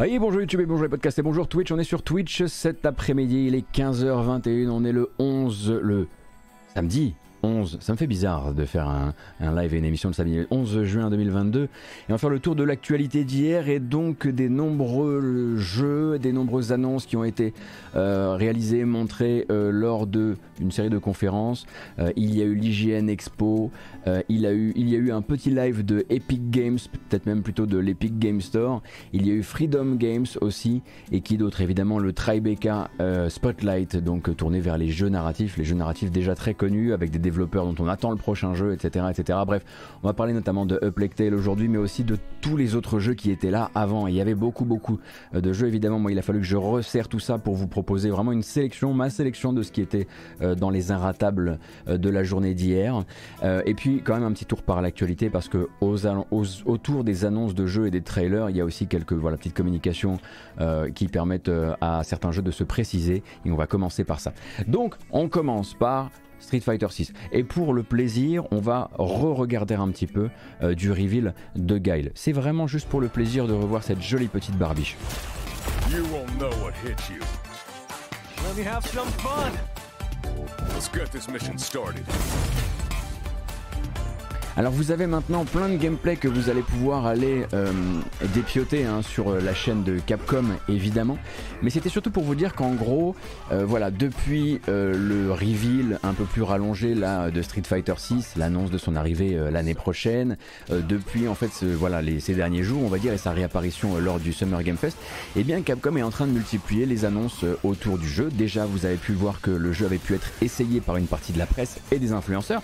Oui, bonjour YouTube et bonjour les podcasts et bonjour Twitch. On est sur Twitch cet après-midi, il est 15h21, on est le 11, le samedi 11, ça me fait bizarre de faire un, live et une émission de samedi 11 juin 2022 et on va faire le tour de l'actualité d'hier et donc des nombreux jeux, des nombreuses annonces qui ont été euh, réalisées, montrées euh, lors de une série de conférences. Euh, il y a eu l'IGN Expo, il, a eu, il y a eu un petit live de Epic Games, peut-être même plutôt de l'Epic Game Store. Il y a eu Freedom Games aussi et qui d'autre? Évidemment le Tribeca Spotlight donc tourné vers les jeux narratifs, les jeux narratifs déjà très connus avec des développeurs dont on attend le prochain jeu, etc. etc. Bref, on va parler notamment de Uplectail aujourd'hui, mais aussi de tous les autres jeux qui étaient là avant. il y avait beaucoup, beaucoup euh, de jeux. Évidemment, moi, il a fallu que je resserre tout ça pour vous proposer vraiment une sélection, ma sélection de ce qui était euh, dans les inratables euh, de la journée d'hier. et puis, quand même, un petit tour par l'actualité parce que autour des annonces de jeux et des trailers, il y a aussi quelques voilà, petites communications qui permettent à certains jeux de se préciser. Et on va commencer par ça. Donc, on commence par Street Fighter 6. Et pour le plaisir, on va re-regarder un petit peu euh, du reveal de Guile. C'est vraiment juste pour le plaisir de revoir cette jolie petite barbiche. You won't know what hit you. Let me have some fun. Let's get this mission started. Alors vous avez maintenant plein de gameplay que vous allez pouvoir aller euh, dépioter hein, sur euh, la chaîne de Capcom évidemment. Mais c'était surtout pour vous dire qu'en gros, euh, voilà, depuis le reveal un peu plus rallongé là de Street Fighter 6, l'annonce de son arrivée l'année prochaine, depuis en fait voilà les, ces derniers jours, on va dire, et sa réapparition lors du Summer Game Fest, eh bien Capcom est en train de multiplier les annonces autour du jeu. Déjà, vous avez pu voir que le jeu avait pu être essayé par une partie de la presse et des influenceurs.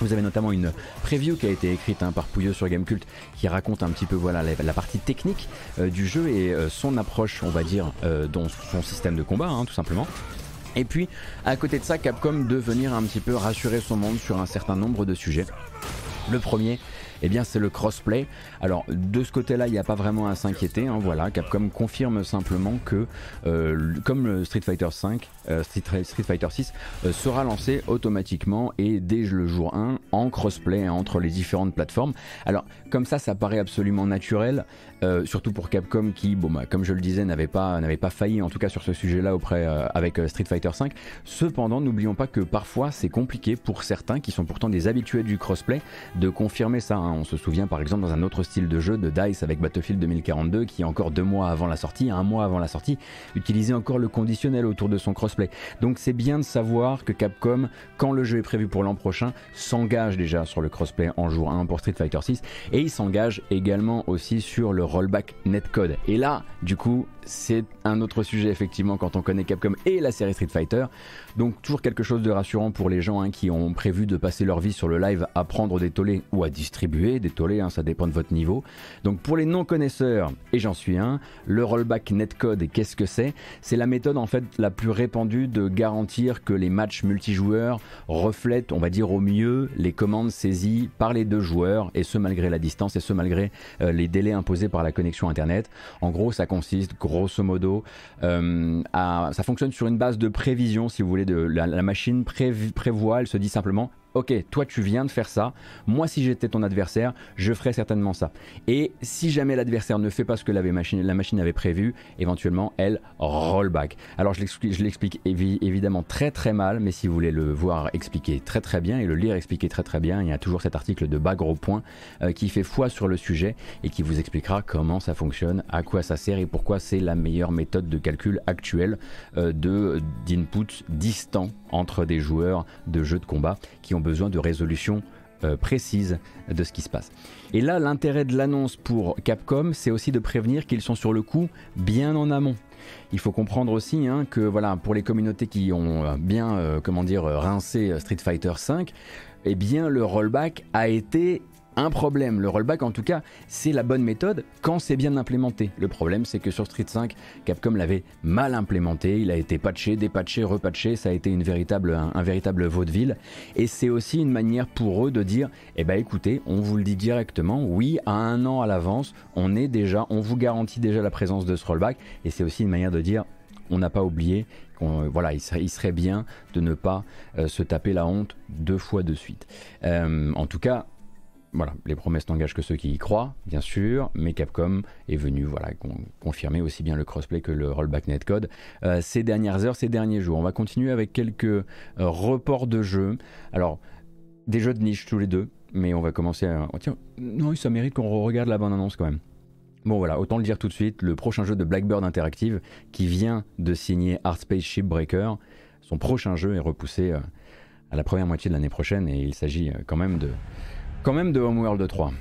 Vous avez notamment une preview qui a été écrite hein, par Pouilleux sur Gamecult qui raconte un petit peu voilà la, partie technique euh, du jeu et euh, son approche, on va dire, euh, dans son système de combat, hein, tout simplement. Et puis, à côté de ça, Capcom de venir un petit peu rassurer son monde sur un certain nombre de sujets. Le premier, eh bien c'est le crossplay. Alors de ce côté-là, il n'y a pas vraiment à s'inquiéter. Hein, voilà, Capcom confirme simplement que euh, comme Street Fighter 5, euh, Street, Fighter 6 euh, sera lancé automatiquement et dès le jour 1 en crossplay entre les différentes plateformes. Alors comme ça, ça paraît absolument naturel, surtout pour Capcom qui, bah, comme je le disais, n'avait pas n'avait pas failli en tout cas sur ce sujet-là auprès avec Street Fighter 5. Cependant, n'oublions pas que parfois c'est compliqué pour certains qui sont pourtant des habitués du crossplay de confirmer ça. Hein. On se souvient par exemple dans un autre style de jeu de DICE avec Battlefield 2042 qui encore deux mois avant la sortie, un mois avant la sortie, utilisait encore le conditionnel autour de son crossplay. Donc c'est bien de savoir que Capcom, quand le jeu est prévu pour l'an prochain, s'engage déjà sur le crossplay en jour 1 pour Street Fighter 6 et il s'engage également aussi sur le rollback netcode. Et là, du coup, c'est un autre sujet effectivement quand on connaît Capcom et la série Street Fighter. Donc toujours quelque chose de rassurant pour les gens hein, qui ont prévu de passer leur vie sur le live à prendre des tollés ou à distribuer des tollés, hein, ça dépend de votre niveau. Donc pour les non connaisseurs, et j'en suis un, le rollback netcode, qu'est-ce que c'est? C'est la méthode en fait la plus répandue de garantir que les matchs multijoueurs reflètent, on va dire au mieux, les commandes saisies par les deux joueurs, et ce malgré la distance, et ce malgré euh, les délais imposés par la connexion Internet. En gros, ça consiste grosso modo euh, à... Ça fonctionne sur une base de prévision, si vous voulez de la, machine prévoit, elle se dit simplement ok, toi tu viens de faire ça, moi si j'étais ton adversaire, je ferais certainement ça. Et si jamais l'adversaire ne fait pas ce que la machine, avait prévu, éventuellement elle roll back. Alors je l'explique évidemment très très mal, mais si vous voulez le voir expliquer très très bien et le lire expliquer très très bien, il y a toujours cet article de bas gros point euh, qui fait foi sur le sujet et qui vous expliquera comment ça fonctionne, à quoi ça sert et pourquoi c'est la meilleure méthode de calcul actuelle euh, d'input distant entre des joueurs de jeux de combat qui ont besoin de résolution euh, précise de ce qui se passe. Et là, l'intérêt de l'annonce pour Capcom, c'est aussi de prévenir qu'ils sont sur le coup bien en amont. Il faut comprendre aussi hein, que voilà, pour les communautés qui ont euh, bien, euh, comment dire, rincé Street Fighter V, eh bien le rollback a été un problème. Le rollback, en tout cas, c'est la bonne méthode quand c'est bien implémenté. Le problème, c'est que sur Street 5, Capcom l'avait mal implémenté. Il a été patché, dépatché, repatché. Ça a été une véritable, un, véritable vaudeville. Et c'est aussi une manière pour eux de dire Eh ben écoutez, on vous le dit directement. Oui, à un an à l'avance, on est déjà, on vous garantit déjà la présence de ce rollback. Et c'est aussi une manière de dire on n'a pas oublié qu'on voilà, il serait, bien de ne pas euh, se taper la honte deux fois de suite. Euh, en tout cas, les promesses n'engagent que ceux qui y croient, bien sûr, mais Capcom est venu voilà, confirmer aussi bien le crossplay que le rollback netcode euh, ces dernières heures, ces derniers jours. On va continuer avec quelques euh, reports de jeux. Alors, des jeux de niche tous les deux, mais on va commencer à... Oh, tiens, non, ça mérite qu'on regarde la bande-annonce quand même. Bon voilà, autant le dire tout de suite, le prochain jeu de Blackbird Interactive qui vient de signer Art Space Breaker, son prochain jeu est repoussé euh, à la première moitié de l'année prochaine et il s'agit quand même de quand même de Homeworld 3.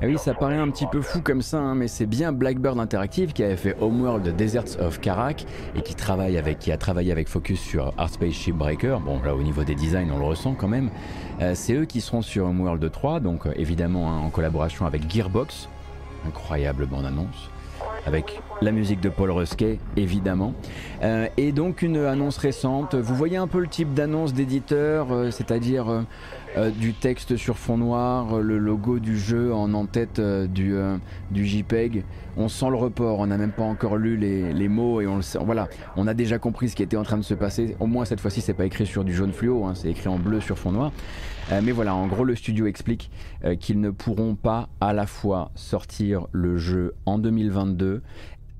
Ah oui, ça paraît un petit peu fou comme ça, hein, mais c'est bien Blackbird Interactive qui avait fait Homeworld Deserts of Karak et qui, travaille avec, qui a travaillé avec Focus sur Art Spaceship Breaker. Bon, là au niveau des designs, on le ressent quand même. Euh, c'est eux qui seront sur Homeworld 3, donc euh, évidemment hein, en collaboration avec Gearbox. Incroyable bande-annonce avec la musique de Paul Rusquet, évidemment. Euh, et donc une annonce récente. Vous voyez un peu le type d'annonce d'éditeur, c'est-à-dire euh, du texte sur fond noir, le logo du jeu en en-tête euh, du, euh, du JPEG. On sent le report, on n'a même pas encore lu les, mots et on le sait, voilà, on a déjà compris ce qui était en train de se passer. Au moins cette fois-ci, c'est pas écrit sur du jaune fluo, hein, c'est écrit en bleu sur fond noir. mais voilà, en gros, le studio explique qu'ils ne pourront pas à la fois sortir le jeu en 2022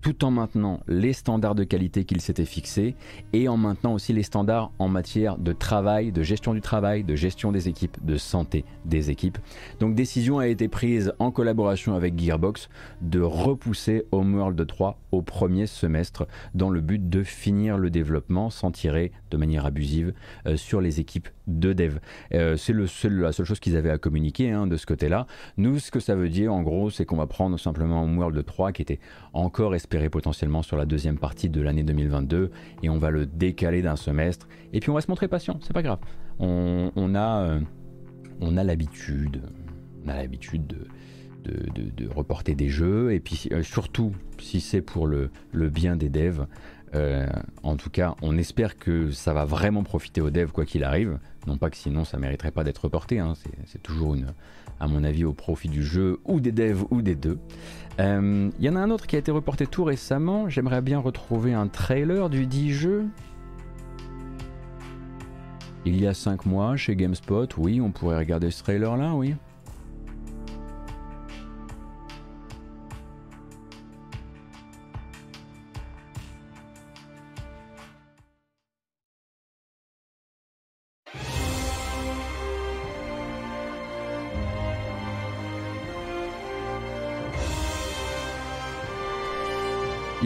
tout en maintenant les standards de qualité qu'il s'était fixés et en maintenant aussi les standards en matière de travail, de gestion du travail, de gestion des équipes, de santé des équipes. Donc décision a été prise en collaboration avec Gearbox de repousser Homeworld 3 au premier semestre dans le but de finir le développement sans tirer de manière abusive euh, sur les équipes de dev. Euh, c'est la seule chose qu'ils avaient à communiquer hein, de ce côté-là. Nous, ce que ça veut dire en gros, c'est qu'on va prendre simplement Homeworld 3 qui était encore espéré potentiellement sur la deuxième partie de l'année 2022 et on va le décaler d'un semestre et puis on va se montrer patient, c'est pas grave. On, a, euh, a l'habitude, on a l'habitude de, reporter des jeux et puis euh, surtout si c'est pour le, bien des devs. En tout cas, on espère que ça va vraiment profiter aux devs quoi qu'il arrive. Non pas que sinon ça mériterait pas d'être reporté. Hein. C'est toujours une, à mon avis, au profit du jeu ou des devs ou des deux. Il euh, y en a un autre qui a été reporté tout récemment. J'aimerais bien retrouver un trailer du dit jeu. Il y a 5 mois chez GameSpot, oui, on pourrait regarder ce trailer là, oui.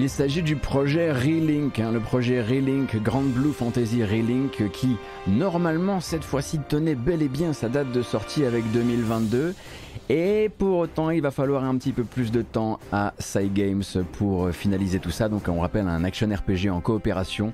Il s'agit du projet Relink, hein, le projet Relink, Grand Blue Fantasy Relink, qui normalement cette fois-ci tenait bel et bien sa date de sortie avec 2022. Et pour autant, il va falloir un petit peu plus de temps à Cygames pour finaliser tout ça. Donc on rappelle un action RPG en coopération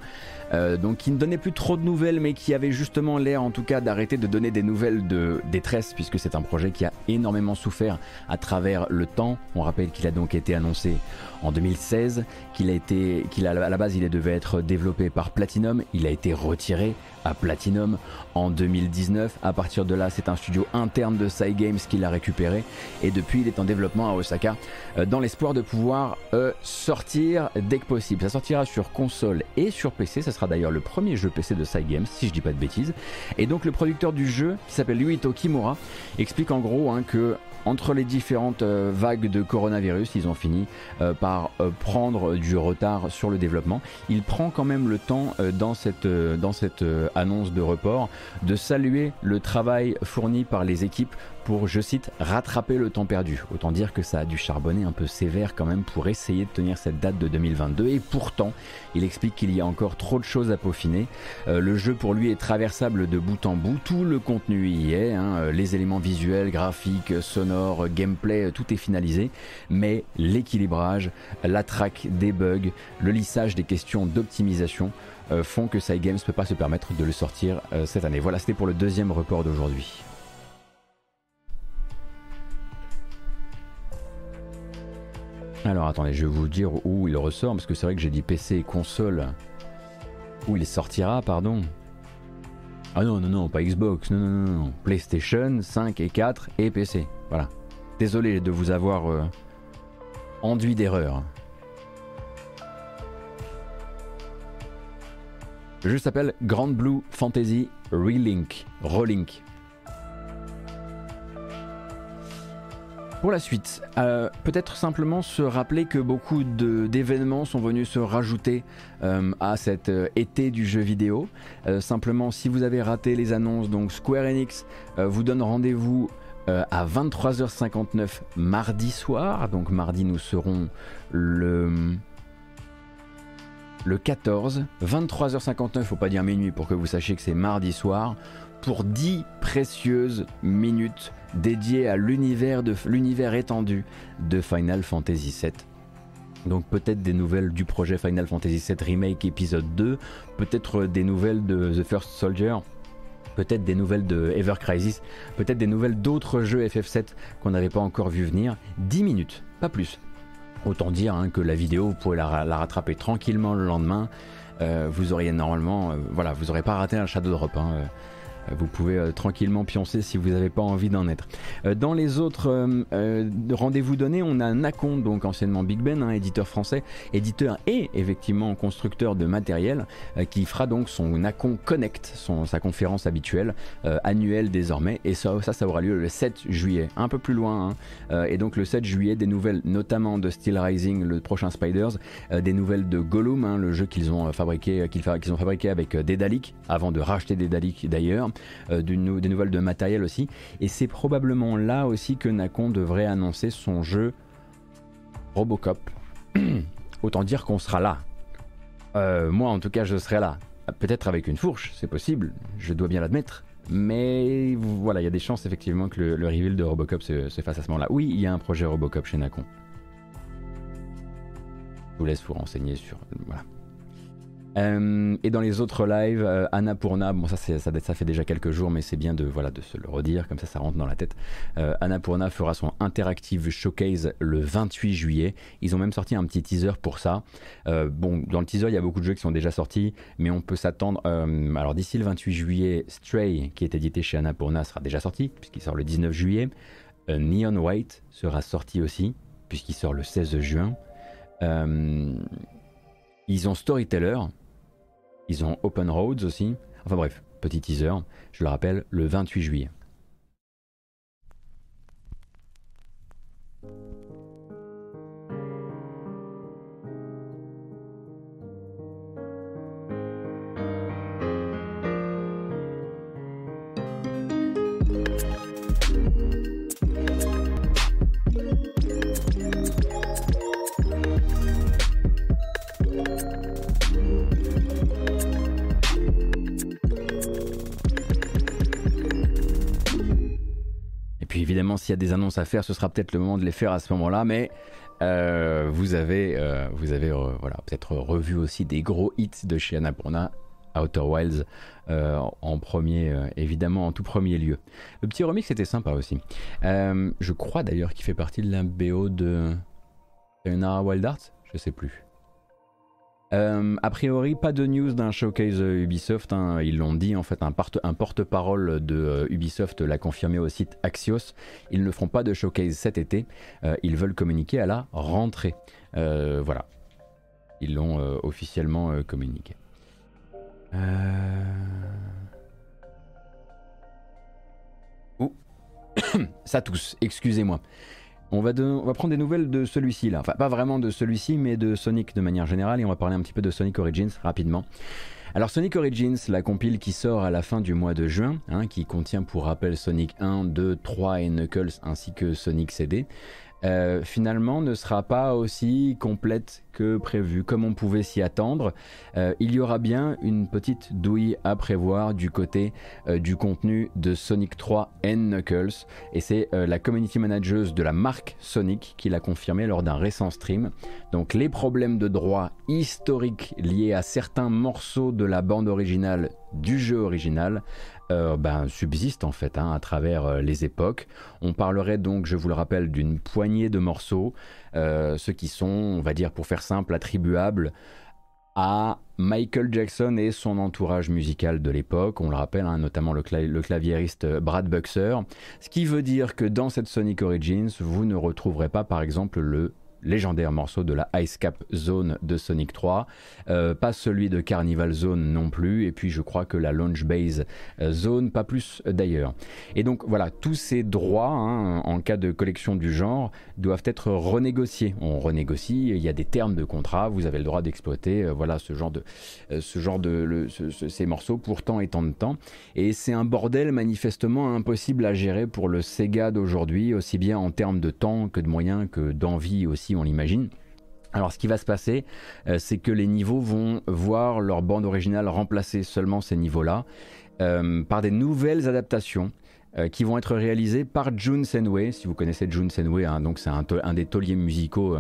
euh, qui ne donnait plus trop de nouvelles, mais qui avait justement l'air en tout cas d'arrêter de donner des nouvelles de détresse, puisque c'est un projet qui a énormément souffert à travers le temps. On rappelle qu'il a donc été annoncé en 2016, qu'il a été, qu'il à la base il devait être développé par Platinum, il a été retiré Platinum en 2019. À partir de là, c'est un studio interne de Cygames qui l'a récupéré et depuis il est en développement à Osaka euh, dans l'espoir de pouvoir euh, sortir dès que possible. Ça sortira sur console et sur PC, ça sera d'ailleurs le premier jeu PC de Cygames si je dis pas de bêtises. Et donc le producteur du jeu qui s'appelle Yuito Kimura explique en gros hein, que entre les différentes euh, vagues de coronavirus, ils ont fini euh, par euh, prendre du retard sur le développement. Il prend quand même le temps dans cette, dans cette annonce de report de saluer le travail fourni par les équipes pour, je cite, rattraper le temps perdu. Autant dire que ça a dû charbonner un peu sévère quand même pour essayer de tenir cette date de 2022. Et pourtant, il explique qu'il y a encore trop de choses à peaufiner. Euh, le jeu pour lui est traversable de bout en bout. Tout le contenu y est. Hein. Euh, les éléments visuels, graphiques, sonores, gameplay, euh, tout est finalisé. Mais l'équilibrage, la traque des bugs, le lissage des questions d'optimisation font que Cygames ne peut pas se permettre de le sortir cette année. Voilà, c'était pour le deuxième report d'aujourd'hui. Alors attendez, je vais vous dire où il ressort, parce que c'est vrai que j'ai dit PC et console. Où il sortira, pardon? Ah non, non, non, pas Xbox, non, non, non, PlayStation 5 et 4 et PC. Voilà. Désolé de vous avoir euh, enduit d'erreur. Jeu s'appelle Grand Blue Fantasy Relink. Relink. Pour la suite, euh, peut-être simplement se rappeler que beaucoup d'événements sont venus se rajouter euh, à cet euh, été du jeu vidéo. simplement, si vous avez raté les annonces, donc Square Enix vous donne rendez-vous à 23h59 mardi soir. Donc mardi, nous serons le le 14, 23h59, faut pas dire minuit pour que vous sachiez que c'est mardi soir, pour 10 précieuses minutes dédiées à l'univers, étendu de Final Fantasy VII. Donc peut-être des nouvelles du projet Final Fantasy VII Remake épisode 2, peut-être des nouvelles de The First Soldier, peut-être des nouvelles de Ever Crisis, peut-être des nouvelles d'autres jeux FF7 qu'on n'avait pas encore vu venir. 10 minutes, pas plus. Autant dire hein, que la vidéo, vous pourrez la, rattraper tranquillement le lendemain. Euh, vous auriez normalement, euh, voilà, vous n'aurez pas raté un Shadow Drop. Hein, euh. Euh, vous pouvez euh, tranquillement pioncer si vous n'avez pas envie d'en être. Euh, dans les autres rendez-vous donnés, on a Nacon, donc anciennement Big Ben, un éditeur français, éditeur et effectivement constructeur de matériel, qui fera donc son Nacon Connect, sa conférence habituelle, annuelle désormais, et ça, ça, aura lieu le 7 juillet, un peu plus loin, hein. et donc le 7 juillet, des nouvelles notamment de Steel Rising, le prochain Spiders, des nouvelles de Gollum, hein, le jeu qu'ils ont fabriqué, qu'ils ont fabriqué avec Dedalic, avant de racheter Dedalic d'ailleurs, euh, des nouvelles de matériel aussi. Et c'est probablement là aussi que Nacon devrait annoncer son jeu Robocop. Autant dire qu'on sera là. Euh, moi en tout cas je serai là. Peut-être avec une fourche, c'est possible, je dois bien l'admettre. Mais voilà, il y a des chances effectivement que le, reveal de Robocop se, se fasse à ce moment-là. Oui, il y a un projet Robocop chez Nacon. Je vous laisse vous renseigner sur... Voilà. Euh, et dans les autres lives, euh, Annapurna, bon ça, fait déjà quelques jours, mais c'est bien de, se le redire, comme ça ça rentre dans la tête. Euh, Annapurna fera son Interactive Showcase le 28 juillet. Ils ont même sorti un petit teaser pour ça. Euh, bon, dans le teaser, il y a beaucoup de jeux qui sont déjà sortis, mais on peut s'attendre... alors d'ici le 28 juillet, Stray, qui est édité chez Annapurna, sera déjà sorti, puisqu'il sort le 19 juillet. Neon White sera sorti aussi, puisqu'il sort le 16 juin. ils ont Storyteller, ils ont Open Roads aussi. Enfin bref, petit teaser, je le rappelle, le 28 juillet. Évidemment, s'il y a des annonces à faire, ce sera peut-être le moment de les faire à ce moment-là, mais euh, vous avez, euh, vous avez euh, voilà, peut-être revu aussi des gros hits de chez Annapurna, Outer Wilds en premier, évidemment en tout premier lieu. Le petit remix était sympa aussi. je crois d'ailleurs qu'il fait partie de la BO de Sayonara Wild Arts, je sais plus. Euh, a priori, pas de news d'un showcase Ubisoft. Hein. Ils l'ont dit, en fait, un, porte-parole de euh, Ubisoft l'a confirmé au site Axios. Ils ne feront pas de showcase cet été. Euh, ils veulent communiquer à la rentrée. voilà. Ils l'ont officiellement communiqué. Ouh. Ça tousse, excusez-moi. On va, prendre des nouvelles de celui-ci là. Enfin, pas vraiment de celui-ci, mais de Sonic de manière générale. Et on va parler un petit peu de Sonic Origins rapidement. Alors Sonic Origins, la compile qui sort à la fin du mois de juin, hein, qui contient pour rappel Sonic 1, 2, 3 et Knuckles ainsi que Sonic CD, euh, finalement ne sera pas aussi complète que prévu, comme on pouvait s'y attendre. Euh, il y aura bien une petite douille à prévoir du côté euh, du contenu de Sonic 3 and Knuckles, et c'est la community manager de la marque Sonic qui l'a confirmé lors d'un récent stream. Donc les problèmes de droit historiques liés à certains morceaux de la bande originale du jeu original ben, subsiste en fait hein, à travers les époques. On parlerait donc, je vous le rappelle, d'une poignée de morceaux, ceux qui sont, on va dire pour faire simple, attribuables à Michael Jackson et son entourage musical de l'époque, on le rappelle, hein, notamment le, le, claviériste Brad Buxer, ce qui veut dire que dans cette Sonic Origins, vous ne retrouverez pas par exemple le légendaire morceau de la Ice Cap Zone de Sonic 3, euh, pas celui de Carnival Zone non plus, et puis je crois que la Launch Base euh, Zone, pas plus d'ailleurs. Et donc voilà, tous ces droits, hein, en cas de collection du genre, doivent être renégociés. On renégocie, il y a des termes de contrat, vous avez le droit d'exploiter euh, voilà, ce genre de, ce genre de ces morceaux pour tant et tant de temps. Et c'est un bordel manifestement impossible à gérer pour le Sega d'aujourd'hui, aussi bien en termes de temps que de moyens que d'envie aussi on l'imagine. Alors ce qui va se passer, euh, c'est que les niveaux vont voir leur bande originale remplacer seulement ces niveaux-là euh, par des nouvelles adaptations euh, qui vont être réalisés par Jun Senway. Si vous connaissez Jun Senway, hein, c'est un, des tauliers musicaux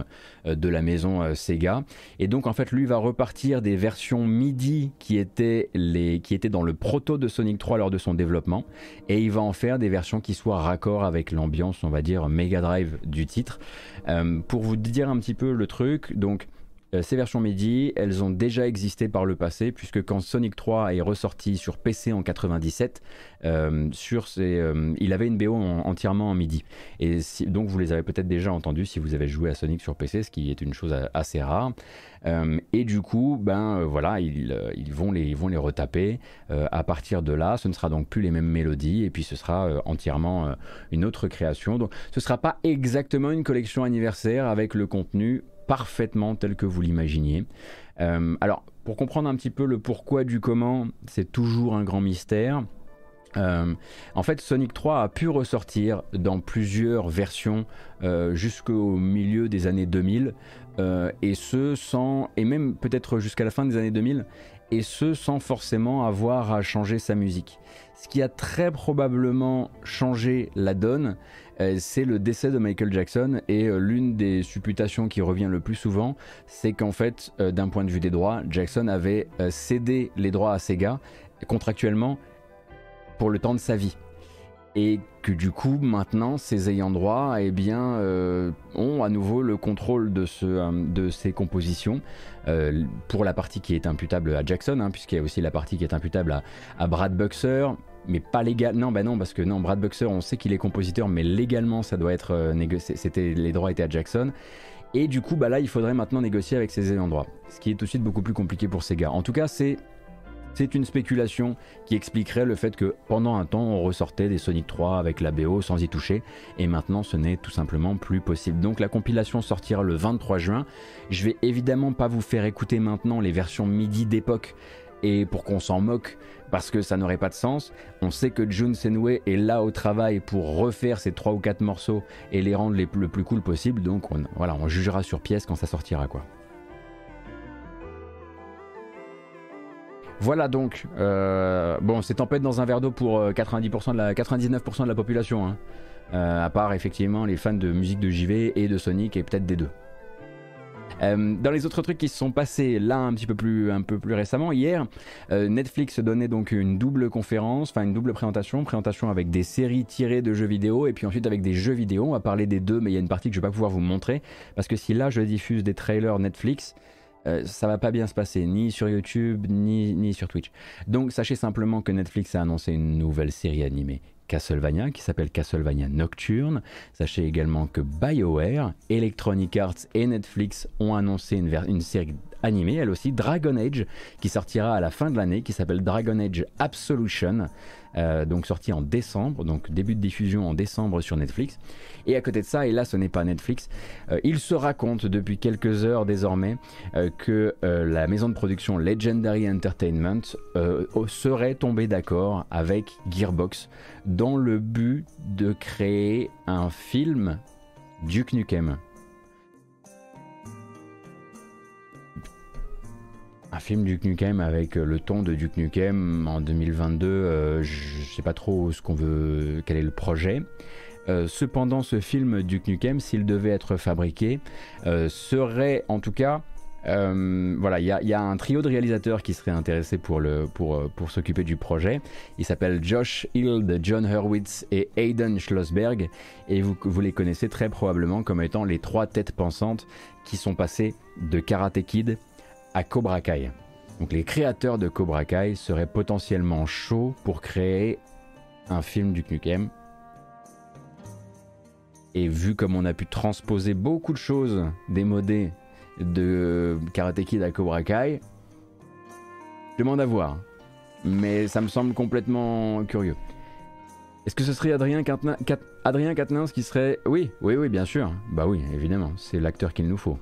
euh, de la maison euh, Sega. Et donc en fait, lui va repartir des versions MIDI qui étaient, qui étaient dans le proto de Sonic 3 lors de son développement, et il va en faire des versions qui soient raccord avec l'ambiance, on va dire Mega Drive du titre. pour vous dire un petit peu le truc, donc euh, ces versions MIDI, elles ont déjà existé par le passé, puisque quand Sonic 3 est ressorti sur PC en 97, euh, sur euh, il avait une BO entièrement en MIDI. Et donc vous les avez peut-être déjà entendus si vous avez joué à Sonic sur PC, ce qui est une chose assez rare. et du coup, ben voilà, ils, vont les, vont les retaper. à partir de là, ce ne sera donc plus les mêmes mélodies, et puis ce sera entièrement une autre création. Donc ce ne sera pas exactement une collection anniversaire avec le contenu parfaitement tel que vous l'imaginiez. Euh, alors, pour comprendre un petit peu le pourquoi du comment, c'est toujours un grand mystère. Euh, en fait, Sonic 3 a pu ressortir dans plusieurs versions euh, jusqu'au milieu des années 2000, et ce sans, et même peut-être jusqu'à la fin des années 2000, et ce sans forcément avoir à changer sa musique. Ce qui a très probablement changé la donne, euh, c'est le décès de Michael Jackson et euh, l'une des supputations qui revient le plus souvent, c'est qu'en fait, euh, d'un point de vue des droits, Jackson avait cédé les droits à Sega contractuellement pour le temps de sa vie et que du coup maintenant ces ayants droit eh bien, ont à nouveau le contrôle de, de ces compositions pour la partie qui est imputable à Jackson, hein, puisqu'il y a aussi la partie qui est imputable à, Brad Buxer, mais pas légal. Non, bah non, parce que non, Brad Buxer, on sait qu'il est compositeur, mais légalement, ça doit être euh. C'était les droits étaient à Jackson. Et du coup, bah là, il faudrait maintenant négocier avec ses ayants droit, ce qui est tout de suite beaucoup plus compliqué pour ces gars. En tout cas, c'est c'est une spéculation qui expliquerait le fait que pendant un temps on ressortait des Sonic 3 avec la BO sans y toucher et maintenant ce n'est tout simplement plus possible. Donc la compilation sortira le 23 juin. Je vais évidemment pas vous faire écouter maintenant les versions MIDI d'époque et pour qu'on s'en moque parce que ça n'aurait pas de sens. On sait que Jun Senway est là au travail pour refaire ces trois ou quatre morceaux et les rendre le plus cool possible. Donc on, voilà, on jugera sur pièce quand ça sortira quoi. Voilà donc, euh, bon, c'est tempête dans un verre d'eau pour 90% euh, de la, 99% de la population, hein. euh, à part effectivement les fans de musique de JV et de Sonic et peut-être des deux. Dans les autres trucs qui se sont passés là un petit peu plus, récemment, hier, Netflix donnait donc une double conférence, enfin une double présentation, présentation avec des séries tirées de jeux vidéo et puis ensuite avec des jeux vidéo. On va parler des deux, mais il y a une partie que je vais pas pouvoir vous montrer parce que si là je diffuse des trailers Netflix, euh, ça va pas bien se passer, ni sur YouTube, ni, sur Twitch. Donc sachez simplement que Netflix a annoncé une nouvelle série animée Castlevania qui s'appelle Castlevania Nocturne. Sachez également que BioWare, Electronic Arts et Netflix ont annoncé une, une série animée, elle aussi, Dragon Age, qui sortira à la fin de l'année, qui s'appelle Dragon Age Absolution. Euh, donc sorti en décembre, donc début de diffusion en décembre sur Netflix. Et à côté de ça, et là ce n'est pas Netflix, euh, il se raconte depuis quelques heures désormais euh, que la maison de production Legendary Entertainment serait tombée d'accord avec Gearbox dans le but de créer un film Duke Nukem. Un film Duke Nukem avec euh, le ton de Duke Nukem en 2022, euh, je sais pas trop ce qu'on veut, quel est le projet. Euh, cependant, ce film Duke Nukem, s'il devait être fabriqué, serait en tout cas voilà, il y, a un trio de réalisateurs qui seraient intéressés pour, pour, pour s'occuper du projet. Ils s'appellent Josh Hild, John Hurwitz et Aidan Schlossberg. Et vous, vous les connaissez très probablement comme étant les trois têtes pensantes qui sont passées de Karate Kid à Cobra Kai. Donc les créateurs de Cobra Kai seraient potentiellement chauds pour créer un film du Knukem. Et vu comme on a pu transposer beaucoup de choses démodées de Karate Kid à Cobra Kai, je demande à voir. Mais ça me semble complètement curieux. Est-ce que ce serait Adrien, Quatennens qui serait... Oui, oui, oui, bien sûr. Bah oui, évidemment, c'est l'acteur qu'il nous faut.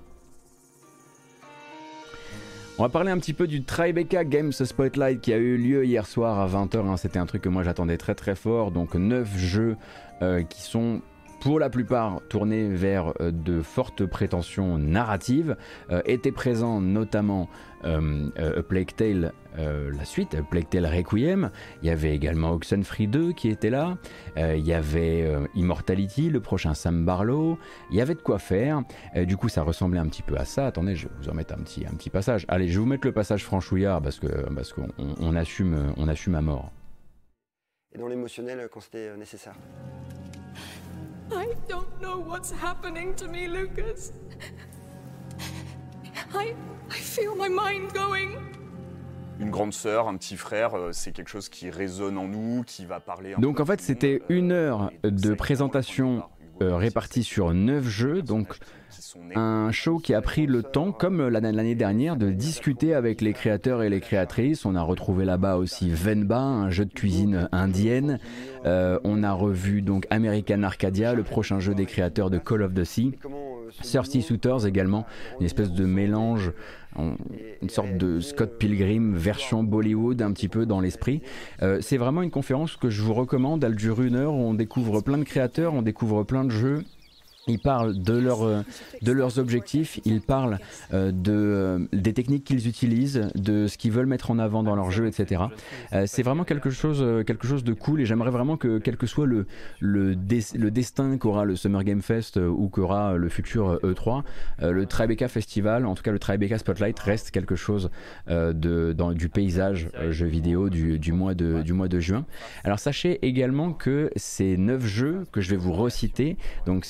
On va parler un petit peu du Tribeca Games Spotlight qui a eu lieu hier soir à 20h. Hein. C'était un truc que moi j'attendais très très fort. Donc 9 jeux euh, qui sont pour la plupart tournés vers euh, de fortes prétentions narratives, euh, étaient présents notamment euh, Plague Tale, la suite, Plague Tale Requiem, il y avait également Oxenfree 2 qui était là, il y avait Immortality, le prochain Sam Barlow, il y avait de quoi faire, du coup ça ressemblait un petit peu à ça, attendez je vais vous en mettre un petit, passage, allez je vais vous mettre le passage franchouillard parce que parce qu'on on assume, on assume à mort. Et dans l'émotionnel quand c'était nécessaire? I don't know what's happening to me, Lucas. I, I feel my mind going. Une grande sœur, un petit frère, euh, c'est quelque chose qui résonne en nous, qui va parler. Donc en fait, c'était une heure de présentation euh, répartie sur neuf jeux, donc un show qui a pris le temps, comme l'année dernière, de discuter avec les créateurs et les créatrices. On a retrouvé là-bas aussi Venba, un jeu de cuisine indienne. Euh, on a revu donc American Arcadia, le prochain jeu des créateurs de Call of the Sea. Thirsty Suitors également, une espèce de mélange, une sorte de Scott Pilgrim version Bollywood un petit peu dans l'esprit. Euh, c'est vraiment une conférence que je vous recommande, elle dure une heure, on découvre plein de créateurs, on découvre plein de jeux ils parlent de, leur, euh, de leurs objectifs, ils parlent euh, de, euh, des techniques qu'ils utilisent, de ce qu'ils veulent mettre en avant dans leur jeu, etc. c'est vraiment quelque chose, quelque chose de cool et j'aimerais vraiment que, quel que soit le, le, le destin qu'aura le Summer Game Fest ou qu'aura le futur E3, le Tribeca Festival, en tout cas le Tribeca Spotlight, reste quelque chose de, dans, du paysage jeu vidéo du, du, mois de, du mois de juin. Alors sachez également que ces neuf jeux que je vais vous reciter, donc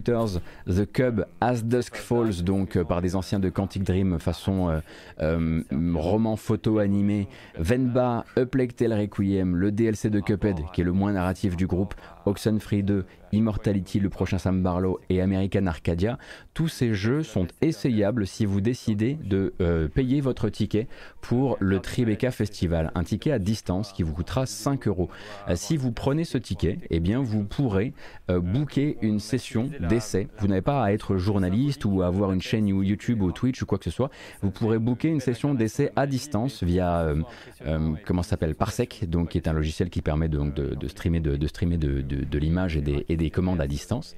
The Cub, As Dusk Falls, donc euh, par des anciens de Quantic Dream façon euh, euh, roman photo animé, Venba, A Tale Requiem, le DLC de Cuphead, qui est le moins narratif du groupe, Oxenfree 2, Immortality, le prochain Sam Barlow et American Arcadia, tous ces jeux sont essayables si vous décidez de euh, payer votre ticket pour le Tribeca Festival, un ticket à distance qui vous coûtera 5 euros. Euh, si vous prenez ce ticket, eh bien vous pourrez euh, booker une session d'essai. Vous n'avez pas à être journaliste ou à avoir une chaîne YouTube ou Twitch ou quoi que ce soit. Vous pourrez booker une session d'essai à distance via comment s'appelle Parsec, donc qui est un logiciel qui permet de, de, streamer de, streamer de l'image et des, et des commandes à distance.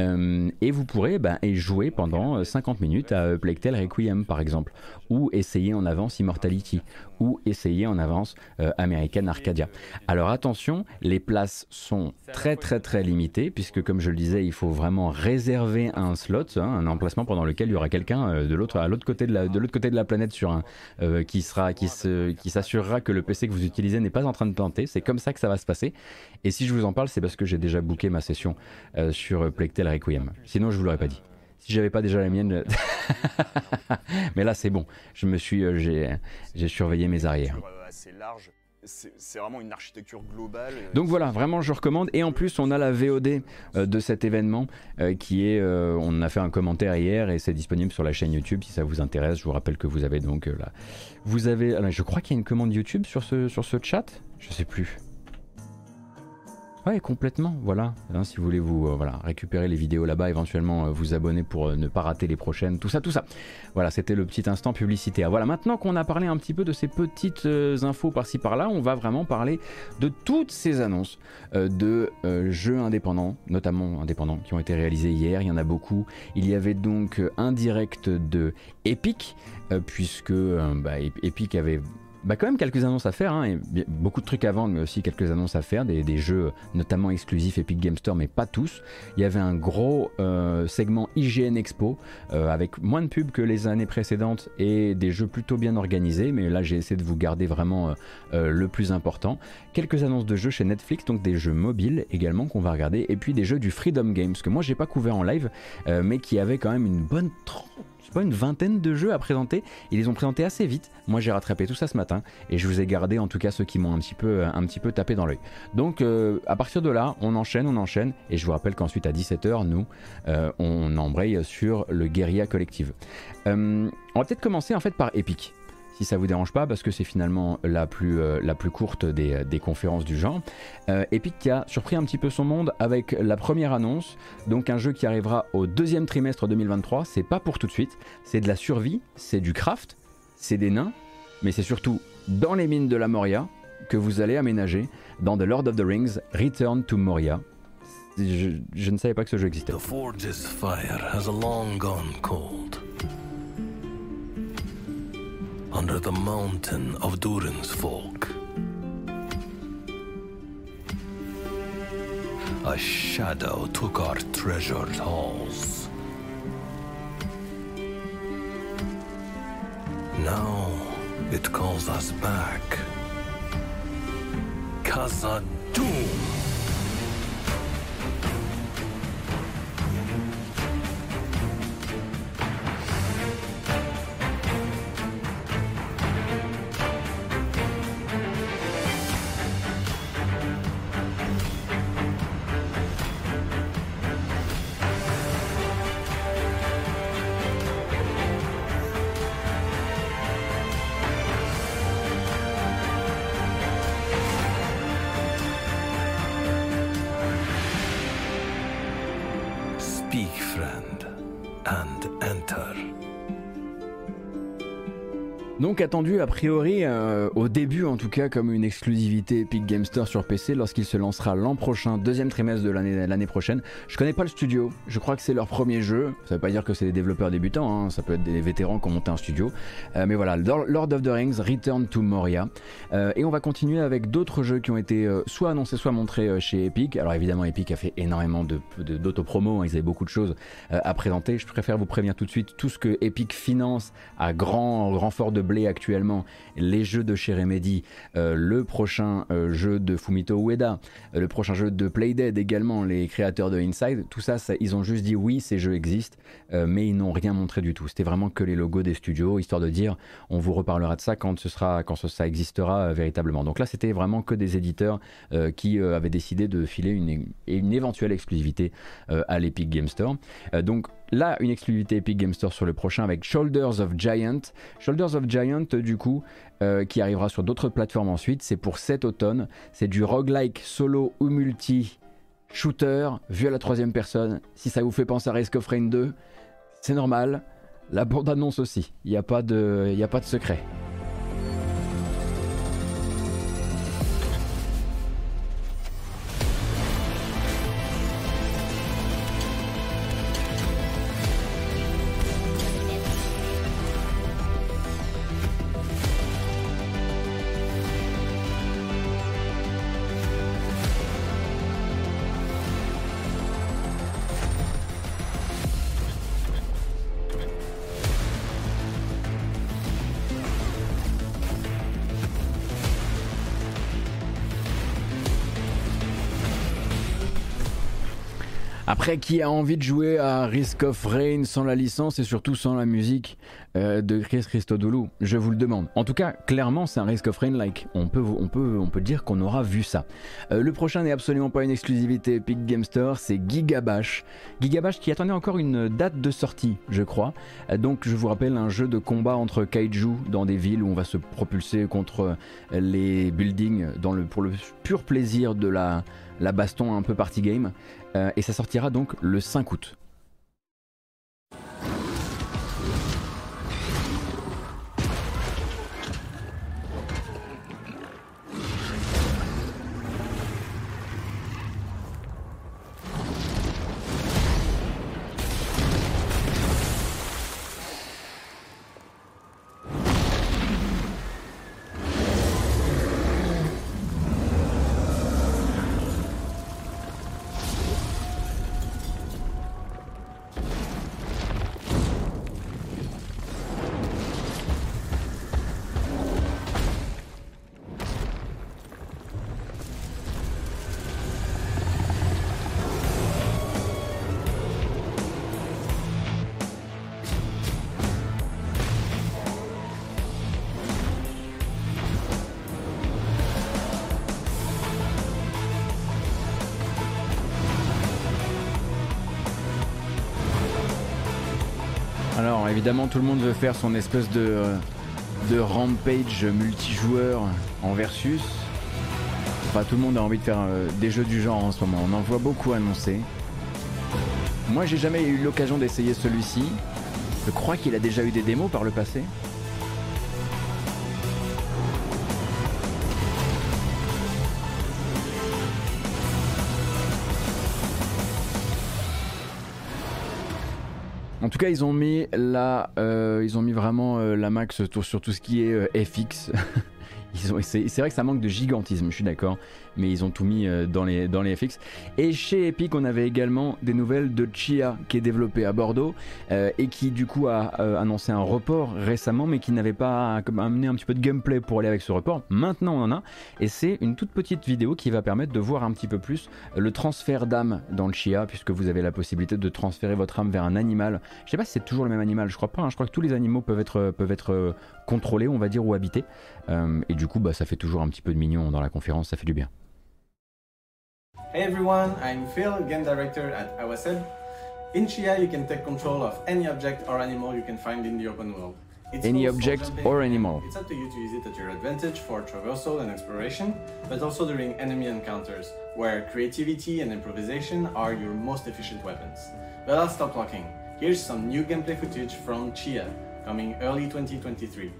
Euh, et vous pourrez bah, jouer pendant 50 euh, minutes à Plague Tale Requiem par exemple, ou essayer en avance Immortality, ou essayer en avance euh, American Arcadia. Alors attention, les places sont très très très limitées, puisque comme je le disais, il faut vraiment réserver un slot, hein, un emplacement pendant lequel il y aura quelqu'un de l'autre l'autre côté de la de côté de la planète sur qui sera qui se qui s'assurera que le PC que vous utilisez n'est pas en train de planter. C'est comme ça que ça va se passer. Et si je vous en parle, c'est parce que j'ai déjà booké ma session sur Plague Tale Requiem. Sinon, je vous l'aurais pas dit. Si j'avais pas déjà la mienne, mais là c'est bon. Je me suis, euh, j'ai, surveillé mes arrières. C'est vraiment une architecture globale. Donc voilà, vraiment je recommande. Et en plus, on a la VOD euh, de cet événement euh, qui est. on a fait un commentaire hier et c'est disponible sur la chaîne YouTube si ça vous intéresse. Je vous rappelle que vous avez donc là. Vous avez. je crois qu'il y a une commande YouTube sur ce, sur ce chat? Je sais plus. Ouais, complètement. Voilà. Hein, si vous voulez vous euh, voilà, récupérer les vidéos là-bas, éventuellement euh, vous abonner pour euh, ne pas rater les prochaines, tout ça, tout ça. Voilà, c'était le petit instant publicitaire. Voilà, maintenant qu'on a parlé un petit peu de ces petites infos par-ci par-là, on va vraiment parler de toutes ces annonces de jeux indépendants, notamment indépendants, qui ont été réalisés hier. Il y en a beaucoup. Il y avait donc un direct de Epic, puisque bah, Epic avait bah quand même quelques annonces à faire, hein, et beaucoup de trucs à vendre, mais aussi quelques annonces à faire, des, des jeux notamment exclusifs Epic Game Store, mais pas tous. Il y avait un gros euh, segment IGN Expo euh, avec moins de pubs que les années précédentes et des jeux plutôt bien organisés, mais là j'ai essayé de vous garder vraiment euh, le plus important. Quelques annonces de jeux chez Netflix, donc des jeux mobiles également qu'on va regarder, et puis des jeux du Freedom Games que moi j'ai pas couvert en live, mais qui avait quand même une bonne pas, une vingtaine de jeux à présenter. Ils les ont présentés assez vite. Moi j'ai rattrapé tout ça ce matin et je vous ai gardé en tout cas ceux qui m'ont un petit peu, peu tapé dans l'œil. Donc euh, à partir de là, on enchaîne, on enchaîne, et je vous rappelle qu'ensuite à 17h, nous, euh, on embraye sur le Guerilla Collective. Euh, on va peut-être commencer en fait par Epic. Si ça vous dérange pas, parce que c'est finalement la plus, euh, la plus courte des, des conférences du genre. Euh, Epic qui a surpris un petit peu son monde avec la première annonce, donc un jeu qui arrivera au deuxième trimestre 2023. C'est pas pour tout de suite, c'est de la survie, c'est du craft, c'est des nains, mais c'est surtout dans les mines de la Moria que vous allez aménager dans The Lord of the Rings Return to Moria. Je, ne savais pas que ce jeu existait. The Under the mountain of Durin's folk. A shadow took our treasured halls. Now it calls us back. Khazad-dûm. Speak, Attendu a priori euh, au début en tout cas comme une exclusivité Epic Game Store sur PC lorsqu'il se lancera l'an prochain, deuxième trimestre de l'année prochaine. Je connais pas le studio, je crois que c'est leur premier jeu. Ça veut pas dire que c'est des développeurs débutants, hein, ça peut être des vétérans qui ont monté un studio. Euh, mais voilà, Lord of the Rings, Return to Moria. Euh, et on va continuer avec d'autres jeux qui ont été soit annoncés, soit montrés chez Epic. Alors évidemment Epic a fait énormément de de- d'autopromo, hein, ils avaient beaucoup de choses à présenter. Je préfère vous prévenir tout de suite, tout ce que Epic finance à grand renfort de blé actuellement, les jeux de chez Remedy, euh, le prochain euh, jeu de Fumito Ueda, euh, le prochain jeu de Playdead également, les créateurs de Inside, tout ça, ils ont juste dit oui, ces jeux existent, mais ils n'ont rien montré du tout. C'était vraiment que les logos des studios, histoire de dire on vous reparlera de ça quand ce sera, quand ça existera véritablement. Donc là, c'était vraiment que des éditeurs qui avaient décidé de filer une, une éventuelle exclusivité à l'Epic Game Store. Donc là, une exclusivité Epic Game Store sur le prochain avec Shoulders of Giant. Shoulders of Giant, du coup, euh, qui arrivera sur d'autres plateformes ensuite. C'est pour cet automne. C'est du roguelike solo ou multi shooter vu à la troisième personne. Si ça vous fait penser à Risk of Rain 2, c'est normal. La bande-annonce aussi. Il n'y a pas de secret. Après, qui a envie de jouer à Risk of Rain sans la licence et surtout sans la musique euh, de Chris Christodoulou? Je vous le demande. En tout cas, clairement, c'est un Risk of Rain-like. On peut, on, peut, on peut dire qu'on aura vu ça. Euh, le prochain n'est absolument pas une exclusivité Epic Game Store, c'est Gigabash. Gigabash qui attendait encore une date de sortie, je crois. Euh, donc, je vous rappelle, un jeu de combat entre kaiju dans des villes où on va se propulser contre les buildings pour le pur plaisir de la, la baston un peu party game. Euh, et ça sortira donc le 5 août. Évidemment, tout le monde veut faire son espèce de, euh, de rampage multijoueur en versus. Enfin, tout le monde a envie de faire euh, des jeux du genre en ce moment. On en voit beaucoup annoncés. Moi, j'ai jamais eu l'occasion d'essayer celui-ci. Je crois qu'il a déjà eu des démos par le passé. En tout cas, ils ont mis la, euh, ils ont mis vraiment euh, la max sur, tout ce qui est euh, FX. C'est vrai que ça manque de gigantisme, je suis d'accord, mais ils ont tout mis euh, dans, les, dans les FX. Et chez Epic, on avait également des nouvelles de Chia, qui est développé à Bordeaux, euh, et qui du coup a euh, annoncé un report récemment, mais qui n'avait pas amené un petit peu de gameplay pour aller avec ce report. Maintenant, on en a, et c'est une toute petite vidéo qui va permettre de voir un petit peu plus le transfert d'âme dans le Chia, puisque vous avez la possibilité de transférer votre âme vers un animal. Je sais pas si c'est toujours le même animal, je crois pas, hein. je crois que tous les animaux peuvent être, peuvent être contrôlés, on va dire, ou habités. Euh, et du coup, bah, ça fait toujours un petit peu de mignon dans la conférence, ça fait du bien. Hey everyone, I'm Phil, game director at Awased. In Chia, you can take control of any object or animal you can find in the open world. It's Any object or animal. It's up to you to use it at your advantage for traversal and exploration, but also during enemy encounters, where creativity and improvisation are your most efficient weapons. But I'll stop talking. Here's some new gameplay footage from Chia, coming early 2023.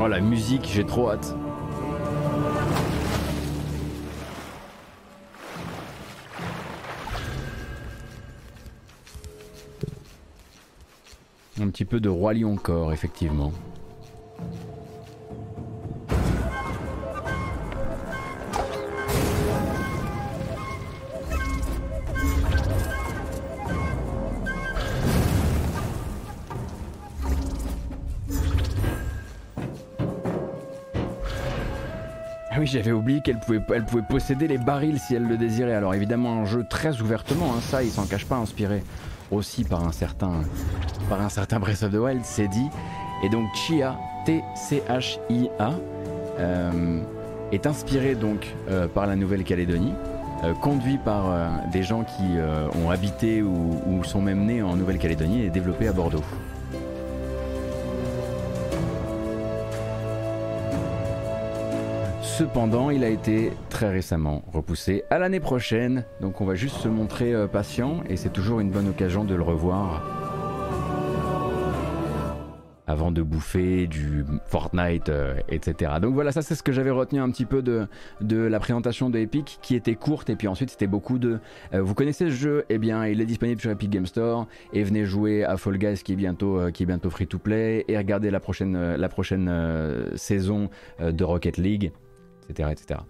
Oh la musique, j'ai trop hâte. Petit peu de roi lion corps, effectivement. Ah oui, j'avais oublié qu'elle pouvait, elle pouvait posséder les barils si elle le désirait. Alors évidemment, un jeu très ouvertement, hein, ça, il s'en cache pas, inspiré aussi par un certain, par un certain Breath of the Wild, c'est dit. Et donc Chia, T-C-H-I-A, euh, est inspiré donc euh, par la Nouvelle-Calédonie, euh, conduit par des gens qui ont habité ou, ou sont même nés en Nouvelle-Calédonie et développé à Bordeaux. Cependant, il a été très récemment repoussé à l'année prochaine, donc on va juste se montrer patient et c'est toujours une bonne occasion de le revoir avant de bouffer du Fortnite, euh, etc. Donc voilà, ça c'est ce que j'avais retenu un petit peu de, la présentation de Epic, qui était courte, et puis ensuite c'était beaucoup de... euh, vous connaissez ce jeu? Eh bien, il est disponible sur Epic Game Store, et venez jouer à Fall Guys qui est bientôt, euh, free to play, et regardez la prochaine, saison de Rocket League etc.